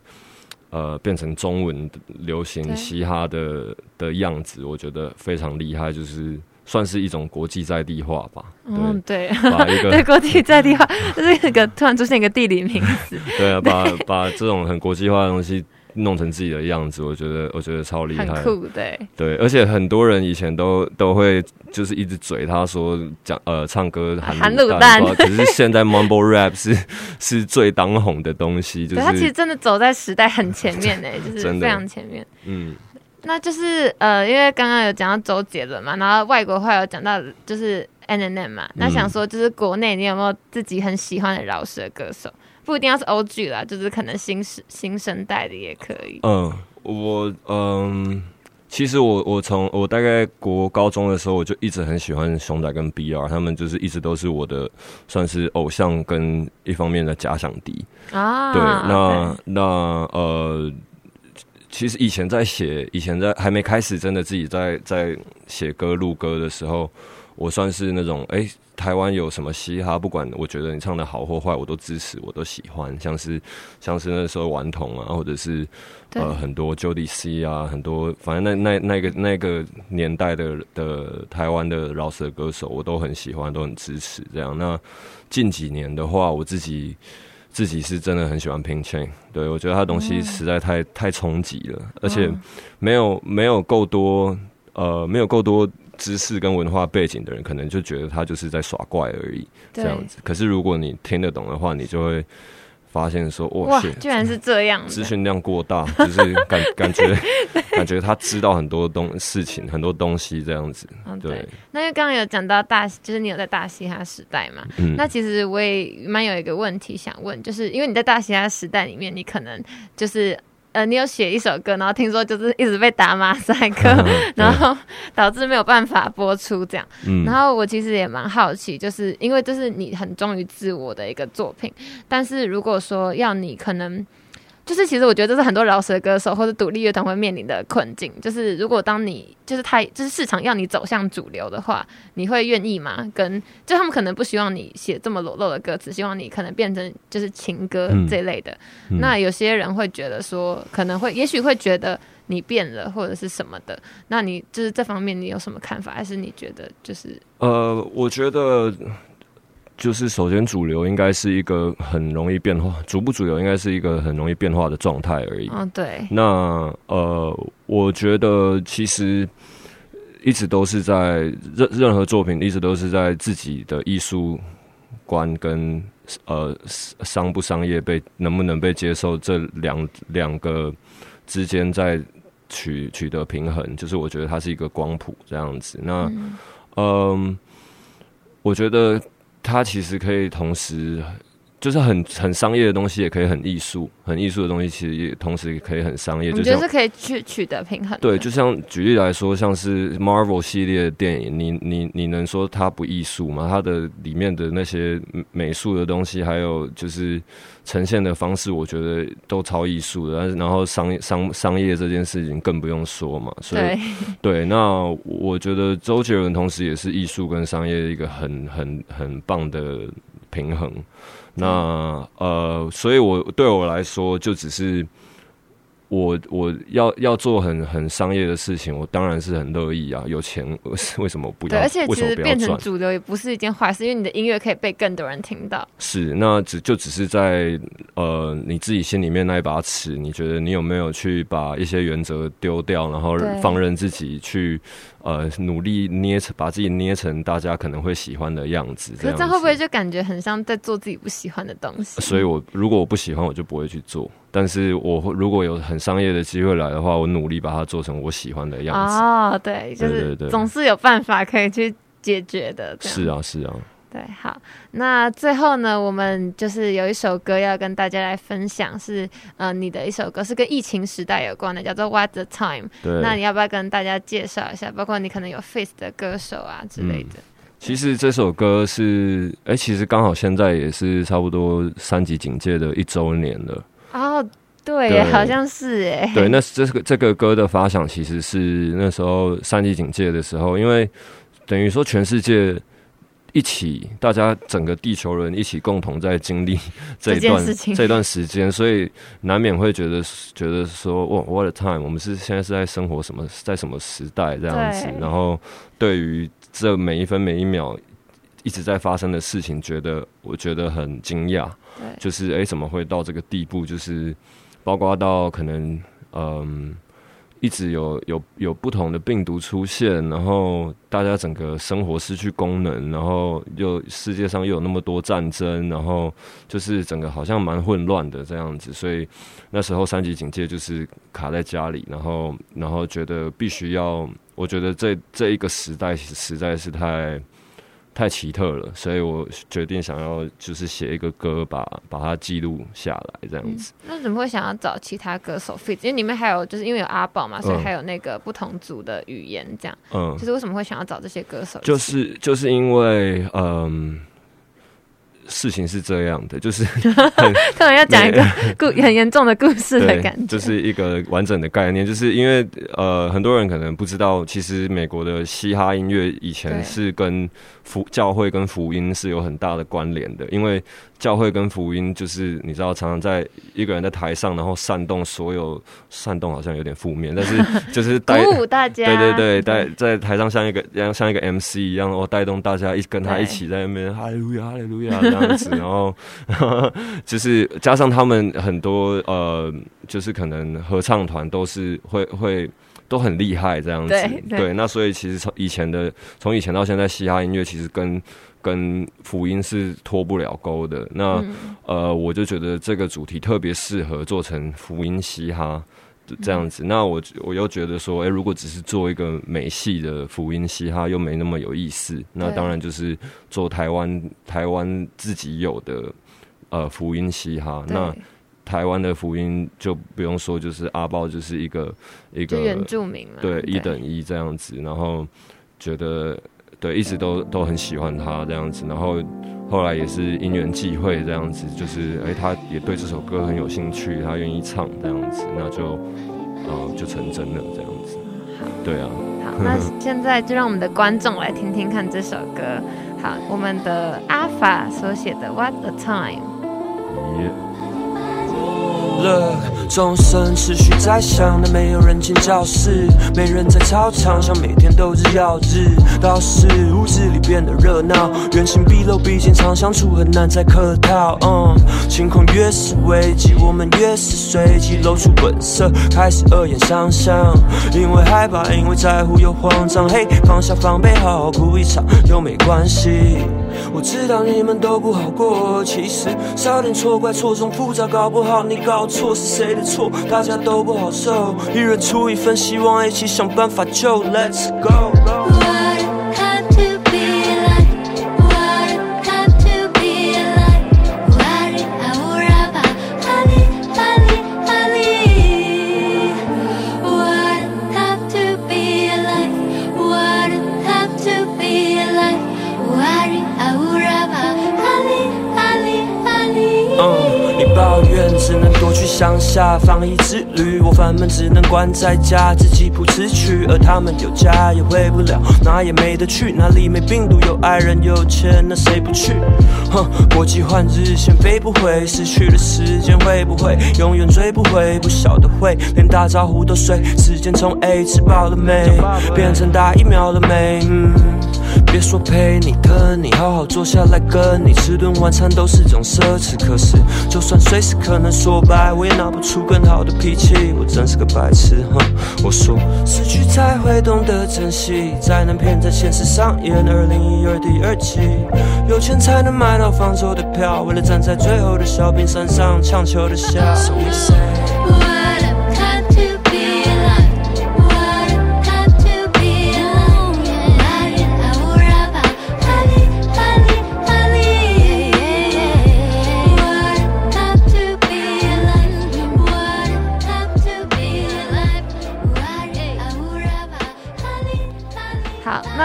呃变成中文流行嘻哈的的样子，我觉得非常厉害，就是算是一种国际在地化吧。嗯，对，对，把一个 对，国际在地化，就是一个突然出现一个地理名词，对啊，把把这种很国际化的东西弄成自己的样子，我觉得我觉得超厉害。很酷，对，对，而且很多人以前都都会就是一直嘴他说讲呃唱歌含含卤蛋不知道可是现在 mumble rap 是 是最当红的东西，就是他其实真的走在时代很前面呢，就是非常前面。嗯那就是呃，因为刚刚有讲到周杰伦嘛，然后外国话有讲到就是 N N M 嘛，那嗯想说就是国内你有没有自己很喜欢的饶舌歌手？不一定要是 O G 啦，就是可能新时新生代的也可以。嗯，我嗯。其实我我从我大概国高中的时候，我就一直很喜欢熊仔跟 BR，他们就是一直都是我的算是偶像跟一方面的假想敌。啊，对，那那呃，其实以前在写，以前在还没开始真的自己在在写歌录歌的时候，我算是那种哎、台湾有什么嘻哈，不管我觉得你唱的好或坏，我都支持，我都喜欢。像是像是那时候顽童啊，或者是呃很多 Jody C 啊，很多反正那那那个那个年代的的台湾的饶舌歌手，我都很喜欢，都很支持。这样，那近几年的话，我自己。自己是真的很喜欢 Pink Chain，对我觉得他的东西实在太、太冲击了，而且嗯没有没有够多呃没有够多知识跟文化背景的人，可能就觉得他就是在耍怪而已这样子。可是如果你听得懂的话，你就会发现说，哇哇，，居然是这样的。资讯量过大，就是感感觉感觉他知道很多东事情，很多东西这样子。嗯，对对。，那因为刚刚有讲到大，就是你有在大嘻哈时代嘛，嗯，那其实我也蛮有一个问题想问，就是因为你在大嘻哈时代里面，你可能就是呃，你有写一首歌，然后听说就是一直被打马赛克，然后导致没有办法播出这样。嗯然后我其实也蛮好奇，就是因为这是你很忠于自我的一个作品，但是如果说要你可能。就是其实我觉得这是很多饶舌歌手或者独立乐团会面临的困境，就是如果当你就是太就是市场要你走向主流的话，你会愿意吗？跟就他们可能不希望你写这么裸露的歌词，希望你可能变成就是情歌嗯这类的。嗯那有些人会觉得说，可能会也许会觉得你变了或者是什么的。那你就是这方面你有什么看法？还是你觉得就是呃，我觉得就是首先主流应该是一个很容易变化，主不主流应该是一个很容易变化的状态而已。嗯对那呃，我觉得其实一直都是在任任何作品，一直都是在自己的艺术观跟呃商不商业被能不能被接受这两两个之间在取取得平衡，就是我觉得它是一个光谱这样子。那嗯、我觉得它其实可以同时。就是很很商业的东西，也可以很艺术，很艺术的东西，其实也同时也可以很商业。就觉得是可以去取得平衡？对，就像举例来说，像是 Marvel 系列的电影，你你你能说它不艺术吗？它的里面的那些美术的东西，还有就是呈现的方式，我觉得都超艺术的。但是然后商商商业这件事情更不用说嘛，所以对，对，那我觉得周杰伦同时也是艺术跟商业一个很很很棒的平衡。那呃，所以我对我来说，就只是我我要要做很很商业的事情，我当然是很乐意啊，有钱为什么不对，要？而且其实变成？主流也不是一件坏事，因为你的音乐可以被更多人听到。是，那只就只是在呃你自己心里面那一把尺，你觉得你有没有去把一些原则丢掉，然后放任自己去呃努力捏成把自己捏成大家可能会喜欢的样子？可是这会不会就感觉很像在做自己不喜欢的东西？所以我如果我不喜欢，我就不会去做。但是我会如果有很商业的机会来的话，我努力把它做成我喜欢的样子。哦，对，就是总是有办法可以去解决的。是啊，是啊。对，好，那最后呢，我们就是有一首歌要跟大家来分享，是呃你的一首歌，是跟疫情时代有关的，叫做《What the Time》。对，那你要不要跟大家介绍一下？包括你可能有 face 的歌手啊之类的。其实这首歌是，哎、其实刚好现在也是差不多三级警戒的一周年了。哦，对好像是哎。对，那这个这个歌的发想其实是那时候三级警戒的时候，因为等于说全世界一起，大家整个地球人一起共同在经历 这一段这段时间，所以难免会觉得觉得说，哇，what a time！我们是现在是在生活什么，在什么时代这样子？然后对于这每一分每一秒一直在发生的事情，觉得我觉得很惊讶。就是哎、诶怎么会到这个地步？就是包括到可能嗯，一直有有有不同的病毒出现，然后大家整个生活失去功能，然后又世界上又有那么多战争，然后就是整个好像蛮混乱的这样子，所以那时候三级警戒就是卡在家里，然后然后觉得必须要，我觉得这这一个时代实在是太。太奇特了，所以我决定想要就是写一个歌把把它记录下来，这样子。那怎么会想要找其他歌手 fit？因为里面还有就是因为有阿宝嘛，所以嗯还有那个不同组的语言，这样。嗯就，是为什么会想要找这些歌手？就是就是因为嗯，事情是这样的，就是 突然要讲一个 故很严重的故事的感觉，就是一个完整的概念，就是因为呃，很多人可能不知道，其实美国的嘻哈音乐以前是跟福教会跟福音是有很大的关联的，因为教会跟福音就是你知道，常常在一个人在台上，然后煽动所有煽动好像有点负面，但是 就是带鼓舞大家。对对对，带在台上像一个像像一个 MC 一样，哦，带动大家一跟他一起在那边哈利路亚哈利路亚这样子，然后 就是加上他们很多呃，就是可能合唱团都是会会都很厉害这样子。对对那所以其实从以前的从以前到现在，嘻哈音乐其实跟跟福音是脱不了钩的。那、嗯呃，我就觉得这个主题特别适合做成福音嘻哈。这样子，那我我又觉得说，诶，如果只是做一个美系的福音嘻哈，又没那么有意思。那当然就是做台湾台湾自己有的呃福音嘻哈。那对，台湾的福音就不用说，就是阿豹就是一个一个原住民了，对一等一这样子，然后觉得对一直都都很喜欢他这样子，然后后来也是因缘际会这样子，就是哎、他也对这首歌很有兴趣，他愿意唱这样子，那就呃就成真了这样子，对啊，好，那 现在就让我们的观众来听听看这首歌。好，我们的阿法所写的《What a Time》。也 Look，钟声持续在响，但没有人进教室，没人在操场上，每天都是要日。倒是屋子里变得热闹，原形毕露，毕竟常相处很难再客套。嗯，情况越是危机，我们越是随机露出本色，开始恶言相向。因为害怕，因为在乎又慌张，嘿，放下防备，好好哭一场又没关系。我知道你们都不好过，其实少点错怪错综复杂，搞不好你搞错是谁的错，大家都不好受。一人出一份希望，一起想办法救。Let's go。乡下防疫之旅，我烦闷只能关在家自己谱词曲，而他们有家也回不了，哪也没得去，哪里没病毒有爱人有钱，那谁不去？哼，国际换日线飞不回，失去了时间会不会永远追不回？不晓得会连打招呼都睡，时间从 A 吃饱了没，变成打疫苗了没？嗯。别说陪你的你，好好坐下来跟你吃顿晚餐都是种奢侈。可是，就算随时可能说拜，我也拿不出更好的脾气。我真是个白痴，哼！我说，失去才会懂得珍惜，灾难片在现实上演。二零一二第二季，有钱才能买到方舟的票，为了站在最后的小冰山上，强求的下。So we say。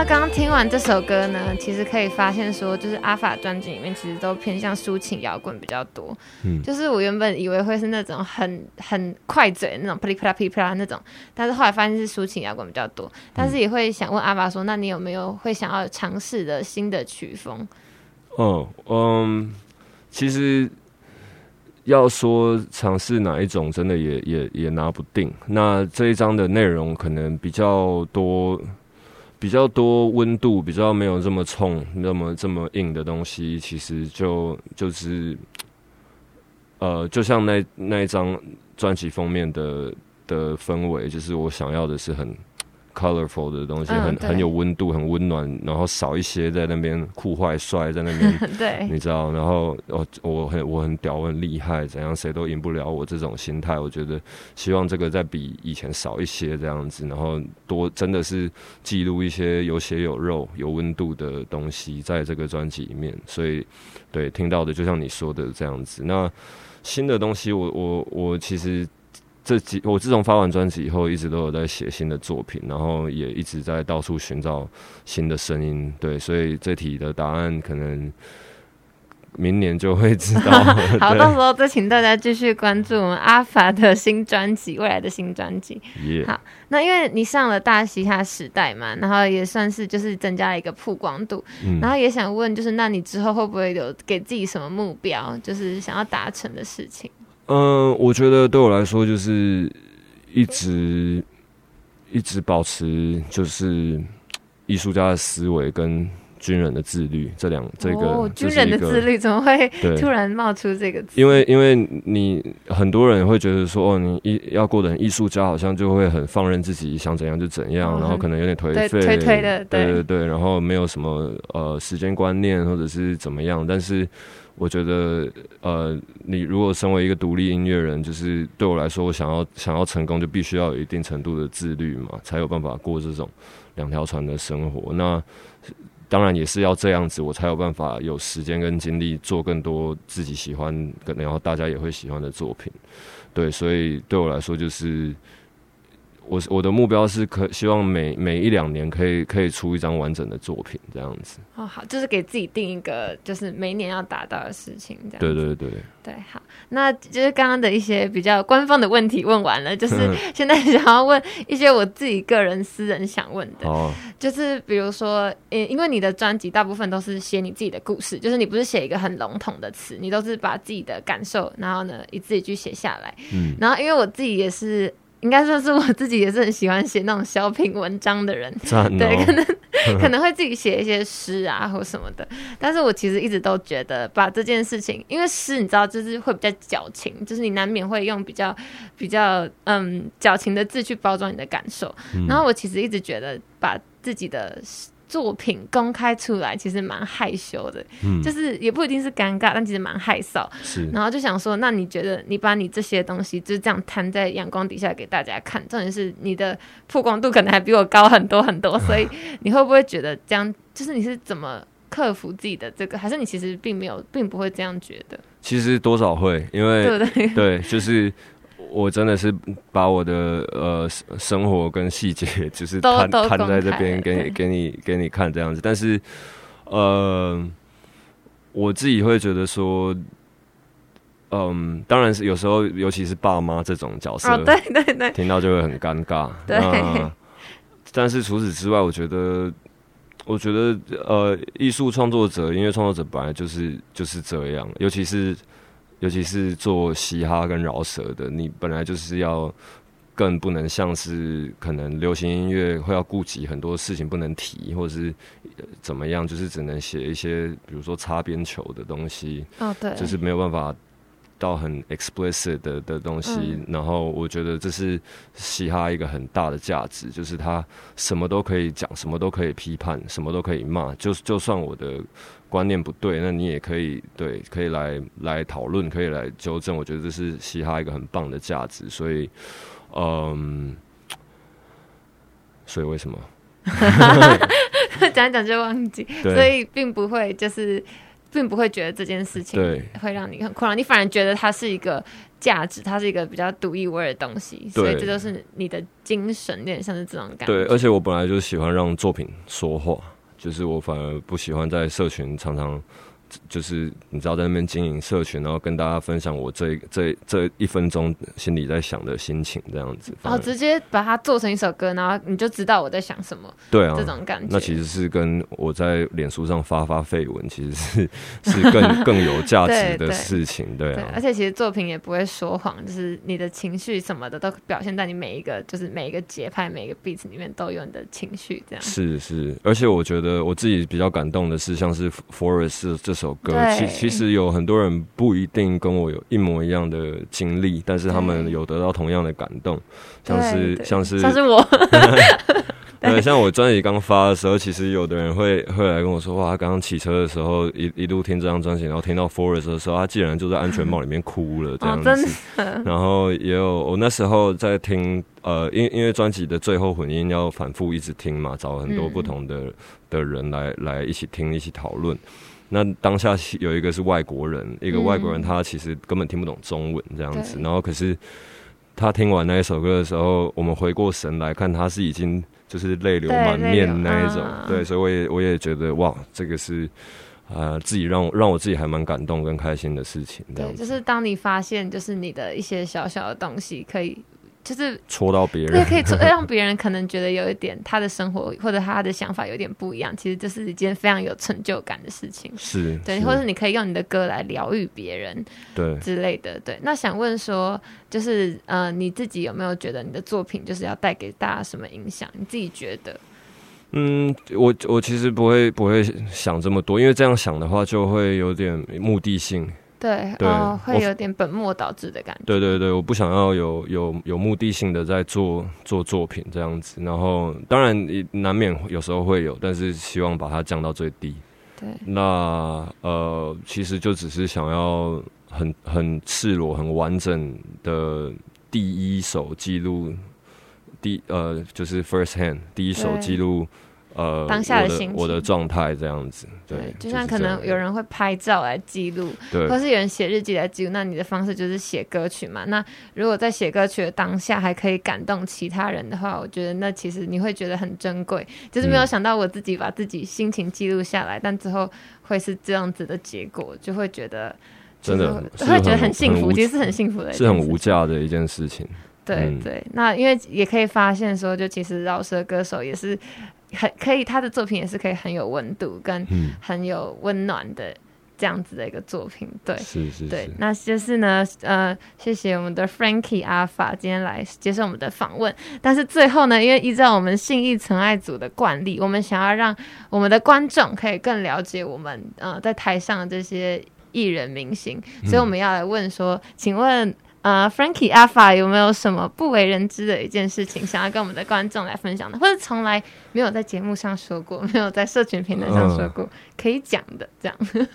刚刚听完这首歌呢，其实可以发现说，就是阿法专辑里面其实都偏向抒情摇滚比较多。嗯就是我原本以为会是那种很很快嘴那种噼里啪啦噼里啪啦那种，但是后来发现是抒情摇滚比较多。但是也会想问阿法说，那你有没有会想要尝试的新的曲风？嗯嗯，其实要说尝试哪一种，真的也也也拿不定。那这一章的内容可能比较多，比较多温度，比较没有这么冲、那么这么硬的东西，其实就就是，呃，就像那那一张专辑封面的的氛围，就是我想要的是很 colorful 的东西，嗯很很有温度、很温暖，然后少一些在那边酷坏帅在那边。对，你知道，然后哦我很我很屌，我很厉害，怎样谁都赢不了我这种心态。我觉得希望这个再比以前少一些这样子，然后多真的是记录一些有血有肉、有温度的东西在这个专辑里面。所以，对听到的就像你说的这样子。那新的东西我，我我其实。这几我自从发完专辑以后，一直都有在写新的作品，然后也一直在到处寻找新的声音。对，所以这题的答案可能明年就会知道。好，到时候再请大家继续关注我们阿法的新专辑，未来的新专辑。耶好那因为你上了大嘻哈时代嘛，然后也算是就是增加了一个曝光度，嗯然后也想问，就是那你之后会不会有给自己什么目标，就是想要达成的事情？嗯，我觉得对我来说就是一直一直保持就是艺术家的思维跟军人的自律，这两这个、哦，军人的自律怎么会突然冒出这个词？因为因为你很多人会觉得说，哦，你艺要过得很艺术家，好像就会很放任自己想怎样就怎样，哦然后可能有点颓对废，颓颓的对对对对，然后没有什么呃时间观念或者是怎么样。但是我觉得，呃，你如果身为一个独立音乐人，就是对我来说，我想要想要成功，就必须要有一定程度的自律嘛，才有办法过这种两条船的生活。那当然也是要这样子，我才有办法有时间跟精力做更多自己喜欢，然后大家也会喜欢的作品。对，所以对我来说，就是我我的目标是可希望每每一两年可以可以出一张完整的作品，这样子。哦，好，就是给自己定一个，就是每年要达到的事情，这样。对对对，对，好，那就是刚刚的一些比较官方的问题问完了，就是 现在想要问一些我自己个人私人想问的，就是比如说，呃，因为你的专辑大部分都是写你自己的故事，就是你不是写一个很笼统的词，你都是把自己的感受，然后呢一字一句写下来。嗯，然后因为我自己也是，应该说是我自己也是很喜欢写那种小品文章的人，赞 对，可哦，能 可能会自己写一些诗啊或什么的。但是我其实一直都觉得，把这件事情，因为诗你知道，就是会比较矫情，就是你难免会用比较比较嗯矫情的字去包装你的感受。嗯然后我其实一直觉得，把自己的作品公开出来，其实蛮害羞的，嗯就是也不一定是尴尬，但其实蛮害臊。是然后就想说，那你觉得你把你这些东西就是这样摊在阳光底下给大家看，重点是你的曝光度可能还比我高很多很多，所以你会不会觉得这样？就是你是怎么克服自己的这个？还是你其实并没有，并不会这样觉得，其实多少会，因为对？对，就是我真的是把我的呃生生活跟细节，就是摊摊在这边给你 给你给你看这样子。但是呃，我自己会觉得说，嗯，当然是有时候，尤其是爸妈这种角色，哦，对对对，听到就会很尴尬。对那但是除此之外，我觉得，我觉得呃，艺术创作者、音乐创作者本来就是就是这样，尤其是尤其是做嘻哈跟饶舌的，你本来就是要更不能像是可能流行音乐会要顾及很多事情不能提，或者是呃怎么样，就是只能写一些比如说擦边球的东西，哦对，就是没有办法到很 explicit 的的东西。嗯然后我觉得这是嘻哈一个很大的价值，就是他什么都可以讲，什么都可以批判，什么都可以骂。就就算我的观念不对，那你也可以对，可以来来讨论，可以来纠正。我觉得这是嘻哈一个很棒的价值。所以，嗯，所以为什么？讲一讲就忘记，所以并不会就是。并不会觉得这件事情会让你很困扰，你反而觉得它是一个价值，它是一个比较独一无二的东西，所以这就是你的精神，有点像是这种感觉。对，而且我本来就喜欢让作品说话，就是我反而不喜欢在社群常常就是你知道在那边经营社群，然后跟大家分享我这这这一分钟心里在想的心情这样子。反而然后直接把它做成一首歌，然后你就知道我在想什么，对啊这，种感觉。那其实是跟我在脸书上发发绯闻，其实是是更 更有价值的事情，对而。且其实作品也不会说谎，就是你的情绪什么的都表现在你每一个，就是每一个节拍、每一个 beat 里面都有你的情绪，这样。是是，而且我觉得我自己比较感动的是，像是《Forest》这首歌，其其实有很多人不一定跟我有一模一样的经历，但是他们有得到同样的感动，像是像是像是我，对，像我专辑刚发的时候，其实有的人会会来跟我说，哇，他刚刚骑车的时候一一路听这张专辑，然后听到《Forest》的时候，他竟然就在安全帽里面哭了，这哦样，真子。然后也有我那时候在听，呃，因因为专辑的最后混音要反复一直听嘛，找很多嗯。不同的、的人来来一起听，一起讨论。那当下有一个是外国人，一个外国人嗯。他其实根本听不懂中文这样子，对。然后可是他听完那一首歌的时候，我们回过神来看，他是已经就是泪流满面那一种，啊。对，所以我也我也觉得哇，这个是呃自己让我让我自己还蛮感动跟开心的事情，对，就是当你发现，就是你的一些小小的东西，可以，就是戳到别对，人，可以戳让别人可能觉得有一点他的生活或者他的想法有点不一样，其实这是一件非常有成就感的事情。是，对，是或者你可以用你的歌来疗愈别人对。之类的。对，那想问说，就是呃，你自己有没有觉得你的作品就是要带给大家什么影响？你自己觉得？嗯，我我其实不会不会想这么多，因为这样想的话就会有点目的性。对，对哦，会有点本末倒置的感觉。对对对，我不想要有有有目的性的在做做作品这样子，然后当然也难免有时候会有，但是希望把它降到最低。对，那呃，其实就只是想要很很赤裸、很完整的第一手记录，第呃就是 first hand 第一手对记录呃当下的心情我的状态这样子。对对，，就像可能有人会拍照来记录，对或是有人写日记来记录，那你的方式就是写歌曲嘛。那如果在写歌曲的当下还可以感动其他人的话，我觉得那其实你会觉得很珍贵。就是没有嗯想到我自己把自己心情记录下来，但之后会是这样子的结果，就会觉得真的就会会觉得很很幸福，其实是很幸福的是很无价的一件事情。对、嗯对，那因为也可以发现说，就其实饶舌歌手也是很可以，他的作品也是可以很有温度跟嗯，很有温暖的这样子的一个作品。对，是是是，，对那就是呢，呃，谢谢我们的 Frankie 阿法今天来接受我们的访问。但是最后呢，因为依照我们信义存爱组的惯例，我们想要让我们的观众可以更了解我们呃在台上的这些艺人明星，所以我们要来问说，请问。呃，Frankie 阿法有没有什么不为人知的一件事情，想要跟我们的观众来分享的，或者从来没有在节目上说过，没有在社群平台上说过，可以讲的，这样。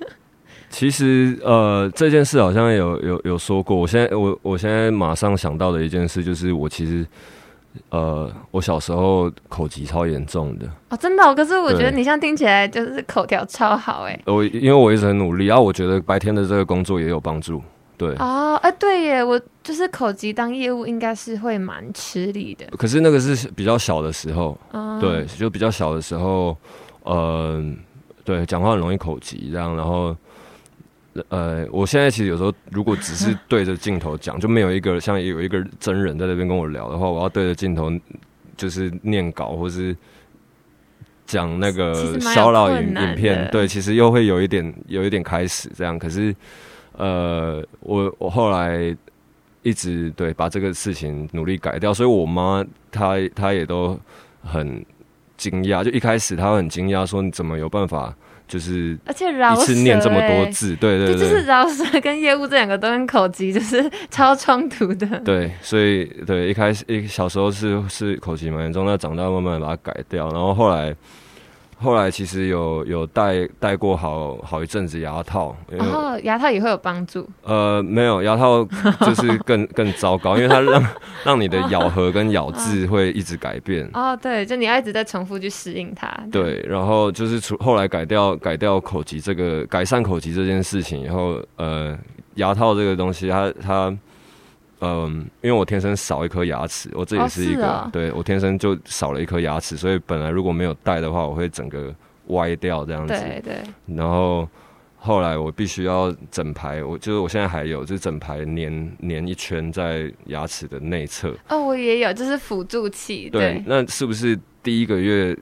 其实呃，这件事好像有有有说过。我现在我我现在马上想到的一件事就是，我其实呃，我小时候口疾超严重的。哦，真的哦、可是我觉得对你像听起来就是口条超好哎。我因为我一直很努力，然、后我觉得白天的这个工作也有帮助。对，啊，哎、对耶，我就是口疾当业务应该是会蛮吃力的。可是那个是比较小的时候，哦、对，就比较小的时候，呃，对，讲话很容易口疾，这样，然后，呃，我现在其实有时候如果只是对着镜头讲，就没有一个像有一个真人在那边跟我聊的话，我要对着镜头就是念稿或是讲那其个实蛮有烧脑影影片，对，其实又会有一点有一点开始这样，可是，呃，我我后来。一直对把这个事情努力改掉，所以我妈她她也都很惊讶，就一开始她会很惊讶，说你怎么有办法就是而且饶一舌次念这么多哎，字？对对，对对，就是饶舌跟业务这两个都跟口疾就是 超冲突的。对，所以对一开始一小时候是是口疾蛮严重，那长大慢慢把它改掉，然后后来后来其实有有戴戴过好好一阵子牙套，然后牙套也会有帮助呃没有牙套就是更 更糟糕，因为它让让你的咬合跟咬 字会一直改变。哦，对，就你要一直在重复去适应它。对，然后就是除后来改掉改掉口疾这个改善口疾这件事情以后，呃，牙套这个东西它它，嗯、因为我天生少一颗牙齿，我这也哦是一个，对我天生就少了一颗牙齿，所以本来如果没有戴的话，我会整个歪掉这样子。对对，然后后来我必须要整排，我就是我现在还有，就是整排粘粘一圈在牙齿的内侧。哦，我也有，就是辅助器。对对，那是不是第一个月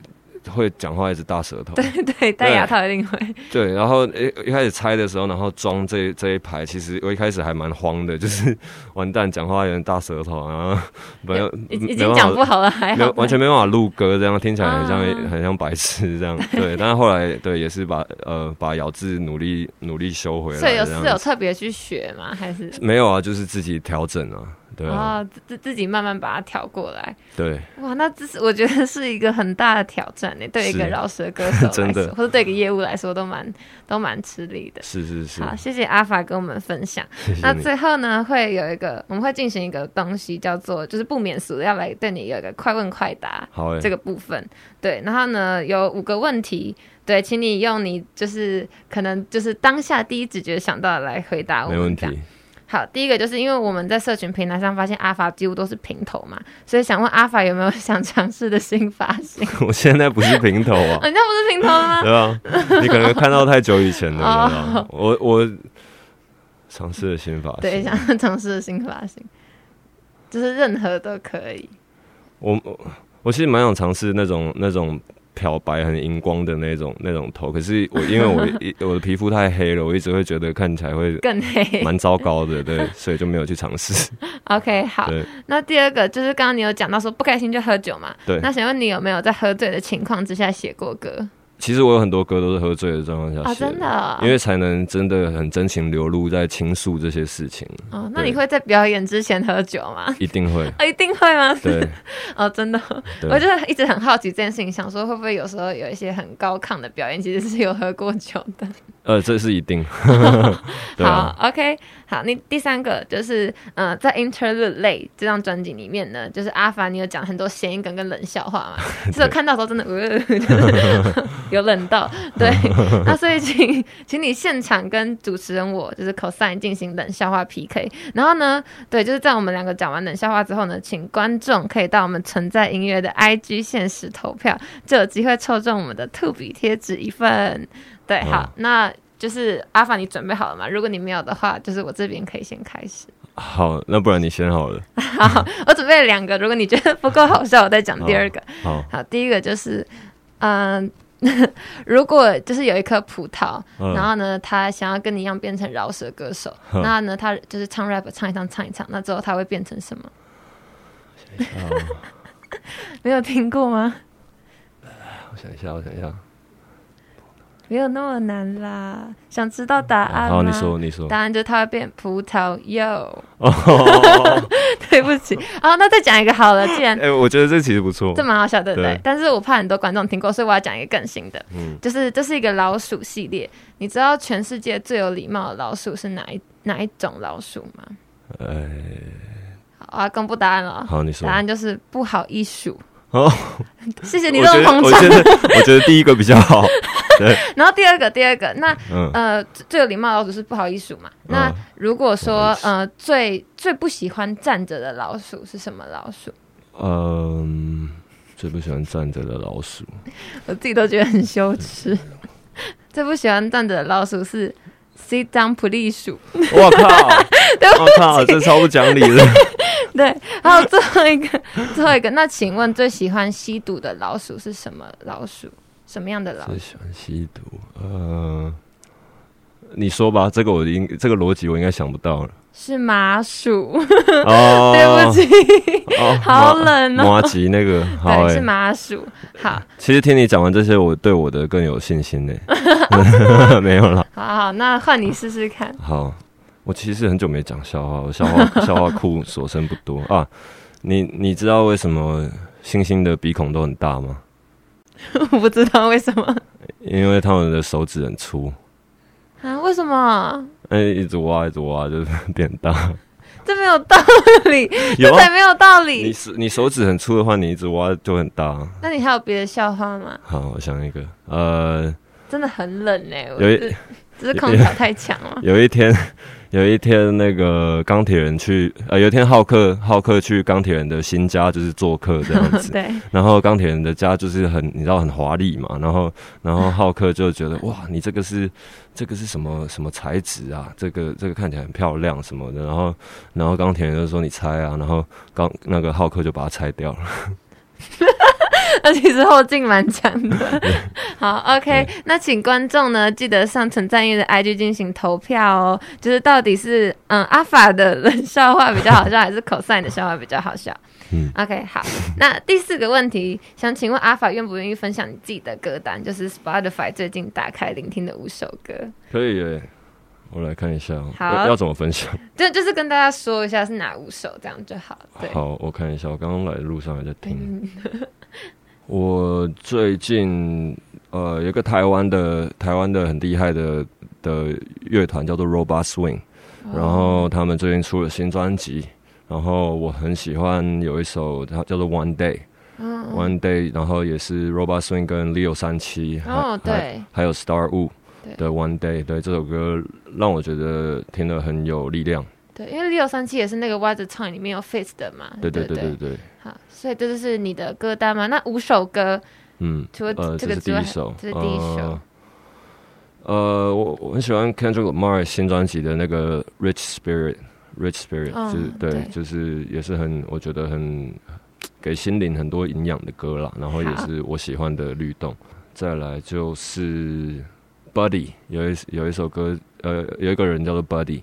会讲话一直大舌头？对对，戴牙套一定会。对，然后一一开始拆的时候，然后装这这一排，其实我一开始还蛮慌的，就是完蛋，讲话有点大舌头，然后没有 已经讲不好了，还好完全没办法录歌，这样听起来很像、啊很像白痴这样。对，但是后来对也是把呃把咬字努力努力修回来，所以有是有特别去学吗？还是没有啊？就是自己调整啊，对啊，哦，自自自己慢慢把它调过来。对，哇，那这是我觉得是一个很大的挑战呢，对一个是饶舌歌手来 真的说，或者对一个业务来说，都蛮都蛮吃力的。是是是，好，谢谢阿法跟我们分享。谢谢。那最后呢，会有一个我们会进行一个东西，叫做就是不免俗的，要来对你有一个快问快答好诶、这个部分。对，然后呢有五个问题，对，请你用你就是可能就是当下第一直觉想到的来回答我们。没问题。好，第一个就是因为我们在社群平台上发现阿法几乎都是平头嘛，所以想问阿法有没有想尝试的新发型？我现在不是平头啊哦，，你那不是平头吗？对啊，你可能看到太久以前了，哦？我我尝试的新发型，对，想要尝试的新发型，就是任何都可以。我我我其实蛮想尝试那种那种漂白、很荧光的那种那种头。可是我因为我 一我的皮肤太黑了，我一直会觉得看起来会更黑。蛮糟糕的，对，所以就没有去尝试。OK，好。那第二个就是刚刚你有讲到说不开心就喝酒嘛？对，那请问你有没有在喝醉的情况之下写过歌？其实我有很多歌都是喝醉的状况下啊，写的，真的哦、因为才能真的很真情流露在倾诉这些事情。哦，那你会在表演之前喝酒吗？一定会，哦，一定会吗？对，哦，真的，对我就一直很好奇这件事情，想说会不会有时候有一些很高亢的表演，其实是有喝过酒的。呃，这是一定。好，OK，好，那第三个就是，呃，在 Interlude 类这张专辑里面呢，就是阿凡，你有讲很多谐音梗跟冷笑话嘛，所以我看到的时候真的，呃，就是有冷到，对，那所以请请你现场跟主持人我就是 cosine 进行冷笑话 PK，然后呢，对，就是在我们两个讲完冷笑话之后呢，请观众可以到我们存在音乐的 IG 限时投票，就有机会抽中我们的兔笔贴纸一份。对，好，嗯那就是阿凡，你准备好了吗？如果你没有的话，就是我这边可以先开始。好，那不然你先好了。好，我准备了两个，如果你觉得不够好笑，我再讲第二个。好，好，第一个就是，嗯、如果就是有一颗葡萄，嗯然后呢，他想要跟你一样变成饶舌歌手，嗯那呢，他就是唱 rap 唱一唱唱一唱，那之后他会变成什么？哦 没有听过吗？我想一下，我想一下。没有那么难啦，想知道答案吗？好，你说，你说。答案就是它会变葡萄柚。哦，对不起，哦，那再讲一个好了，既然哎，我觉得这其实不错这。蛮好笑，对不对？对但是我怕很多观众听过，所以我要讲一个更新的，嗯，就是这是一个老鼠系列。你知道全世界最有礼貌的老鼠是哪一哪一种老鼠吗？哎，好，我要公布答案了。好，你说答。案就是不好意数。哦，谢谢你这么捧场。我觉得，我觉得第一个比较好。对然后第二个，第二个，那嗯，呃，最最有礼貌的老鼠是不好意思嘛？那嗯如果说呃，最最不喜欢站着的老鼠是什么老鼠？嗯，最不喜欢站着的老鼠。我自己都觉得很羞耻。最不喜欢站着的老鼠是 sit down please 鼠。我靠！我靠！这超不讲理的。对，还有 最后一个，最后一个，那请问最喜欢吸毒的老鼠是什么老鼠？什么样的老鼠？最喜欢吸毒。呃，你说吧，这个我应这个逻辑我应该想不到了。是麻鼠。哦，对不起，哦，好冷哦麻吉那个，好对，哎、是麻鼠。好，其实听你讲完这些，我对我的更有信心呢。没有了。好好，那换你试试看。好，我其实很久没讲笑话，我笑话 笑话库所剩不多啊。你你知道为什么猩猩的鼻孔都很大吗？我不知道为什么因为他们的手指很粗，啊？为什么？哎，一直挖一直挖就是变大。这没有道理，有啊这才没有道你理。手你手指很粗的话，你一直挖就很大。那你还有别的笑话吗？好，我想一个，呃，真的很冷哎、我有一这这是空调太强了。有一天，有一天那个钢铁人去，呃，有一天浩克浩克去钢铁人的新家，就是做客这样子。对，然后钢铁人的家就是很，你知道很华丽嘛。然后，然后浩克就觉得哇，你这个是这个是什么什么材质啊？这个这个看起来很漂亮什么的。然后，然后钢铁人就说你拆啊。然后钢那个浩克就把它拆掉了。那 其实后劲蛮强的。好，OK，那请观众呢记得上陈赞玉的 IG 进行投票哦，就是到底是嗯阿法的冷笑话比较好笑，还是 cosine 的笑话比较好笑？嗯，OK，好。那第四个问题，想请问阿法愿不愿意分享你自己的歌单，就是 Spotify 最近打开聆听的五首歌？可以耶，我来看一下，好要要怎么分享？就就是跟大家说一下是哪五首，这样就好。对，好，我看一下，我刚刚来的路上还在听。嗯，我最近呃有一个台湾的台湾的很厉害的的乐团叫做 Robot Swing，、然后他们最近出了新专辑，然后我很喜欢有一首它叫做 One Day。嗯 One Day，然后也是 Robot Swing 跟 Leo 三七，哦对。还有 Star 的 One Day，对这首歌让我觉得听了很有力量，对，因为 Leo 三七也是那个 What's the Time 里面有 Face 的嘛，对对。对对对，好，所以这就是你的歌单吗？那五首歌嗯，除了呃，这个之外，第一首，这是第一首呃。呃，我我很喜欢 Kendrick Lamar 新专辑的那个 Rich Spirit，Rich Spirit，、嗯就是对，对就是也是很，我觉得很给心灵很多营养的歌啦，然后也是我喜欢的律动。再来就是 Buddy，有一有一首歌，呃，有一个人叫做 Buddy，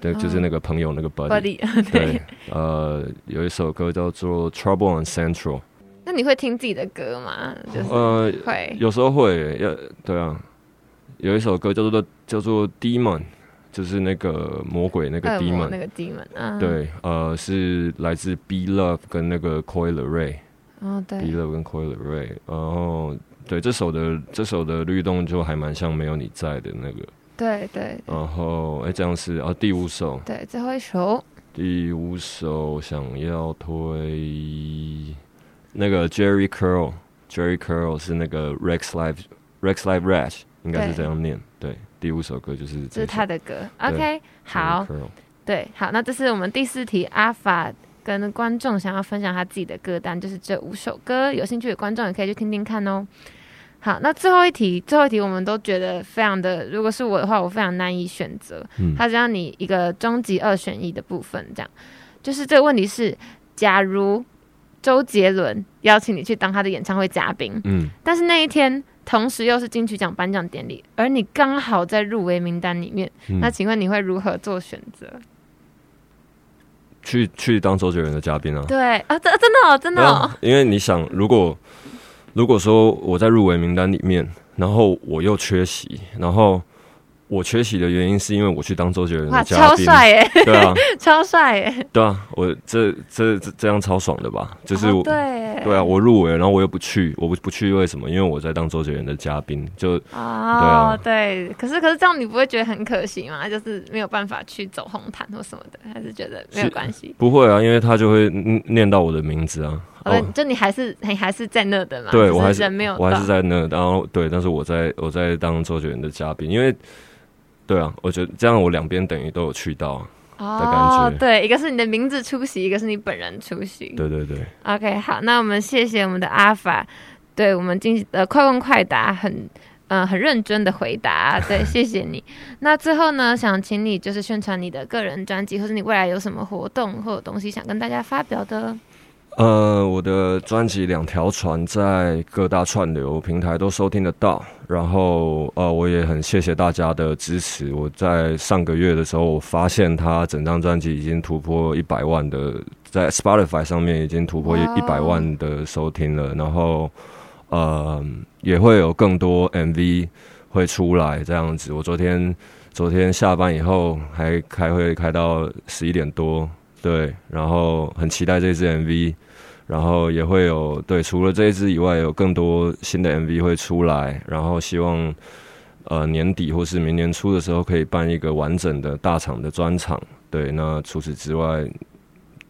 对，就是那个朋友那个 Buddy，、Buddy，对 对。，呃，有一首歌叫做 Trouble on Central，那你会听自己的歌吗？就是呃，会。有时候会，要对啊，有一首歌叫做叫做 Demon，就是那个魔鬼那个 Demon，那个 demon，嗯，，对，呃，是来自 B Love 跟那个 Coil Ray。哦对 B 对，Love 跟 Coil Ray，然后对这首的这首的律动就还蛮像没有你在的那个，对对。然后哎这样是啊第五首，对，最后一首第五首想要推那个 Jerry Curl，Jerry Curl 是那个 Rex Live Rex Live Rash，应该是对这样念，对，第五首歌就是这是他的歌。OK，好。对，好，那这是我们第四题，阿法跟观众想要分享他自己的歌单，就是这五首歌，有兴趣的观众也可以去听听看哦。好，那最后一题，最后一题我们都觉得非常的，如果是我的话，我非常难以选择。嗯它只要你一个终极二选一的部分，这样，就是这个问题是，假如周杰伦邀请你去当他的演唱会嘉宾，嗯，但是那一天同时又是金曲奖颁奖典礼，而你刚好在入围名单里面，嗯那请问你会如何做选择？去去当周杰伦的嘉宾啊，对啊，真真的哦，真的因为你想，如果如果说我在入围名单里面，然后我又缺席，然后我缺席的原因是因为我去当周杰伦哇，的嘉宾，超帅耶，对啊，超帅耶，对啊，我这这这这样超爽的吧？就是对，对啊，我入围，然后我又不去，我不不去，为什么？因为我在当周杰伦的嘉宾，就哦，啊对，可是可是这样你不会觉得很可惜吗？就是没有办法去走红毯或什么的，还是觉得没有是关系？不会啊，因为他就会念念到我的名字啊。哦，就你还是你还是在那的嘛？对我还是人没有，我还是在那，然后对，但是我在我在当周杰伦的嘉宾，因为对啊，我觉得这样我两边等于都有去到啊。的感觉，哦对，一个是你的名字出席，一个是你本人出席。对对对，OK，好，那我们谢谢我们的阿法，对我们进呃快问快答很。嗯、很认真的回答，对，谢谢你。那最后呢，想请你就是宣传你的个人专辑，或者你未来有什么活动或者东西想跟大家发表的。呃，我的专辑《两条船》在各大串流平台都收听得到。然后，呃，我也很谢谢大家的支持。我在上个月的时候，我发现他整张专辑已经突破一百万的，在 Spotify 上面已经突破一百万的收听了。然后，呃，也会有更多 MV 会出来这样子。我昨天昨天下班以后还开会开到十一点多，对，然后很期待这支 MV，然后也会有对，除了这一支以外，有更多新的 MV 会出来，然后希望呃年底或是明年初的时候可以办一个完整的大场的专场，对，那除此之外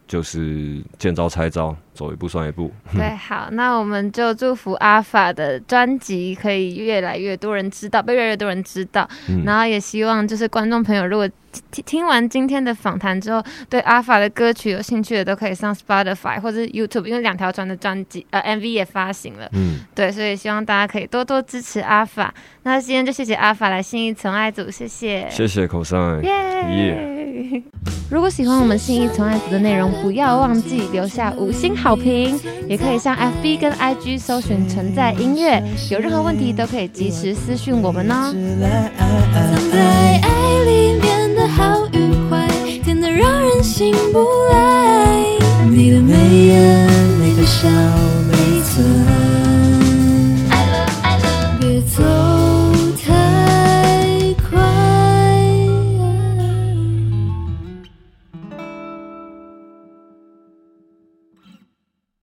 就是见招拆招，走一步算一步，对，好，那我们就祝福阿法的专辑可以越来越多人知道，被越来越多人知道。嗯然后也希望就是观众朋友，如果听听完今天的访谈之后，对阿法的歌曲有兴趣的，都可以上 Spotify 或者 YouTube，因为两条船的专辑呃 MV 也发行了。嗯，对，所以希望大家可以多多支持阿法。那今天就谢谢阿法来信义从爱组，谢谢，谢谢口上，耶！如果喜欢我们信义从爱组的内容，不要忘记留下五星好评，也可以上 FB 跟 IG 搜寻存在音乐，有任何问题都可以及时私讯我们哦。藏在爱里面的好与坏，甜得让人醒不来。你的眉眼，你的笑。每次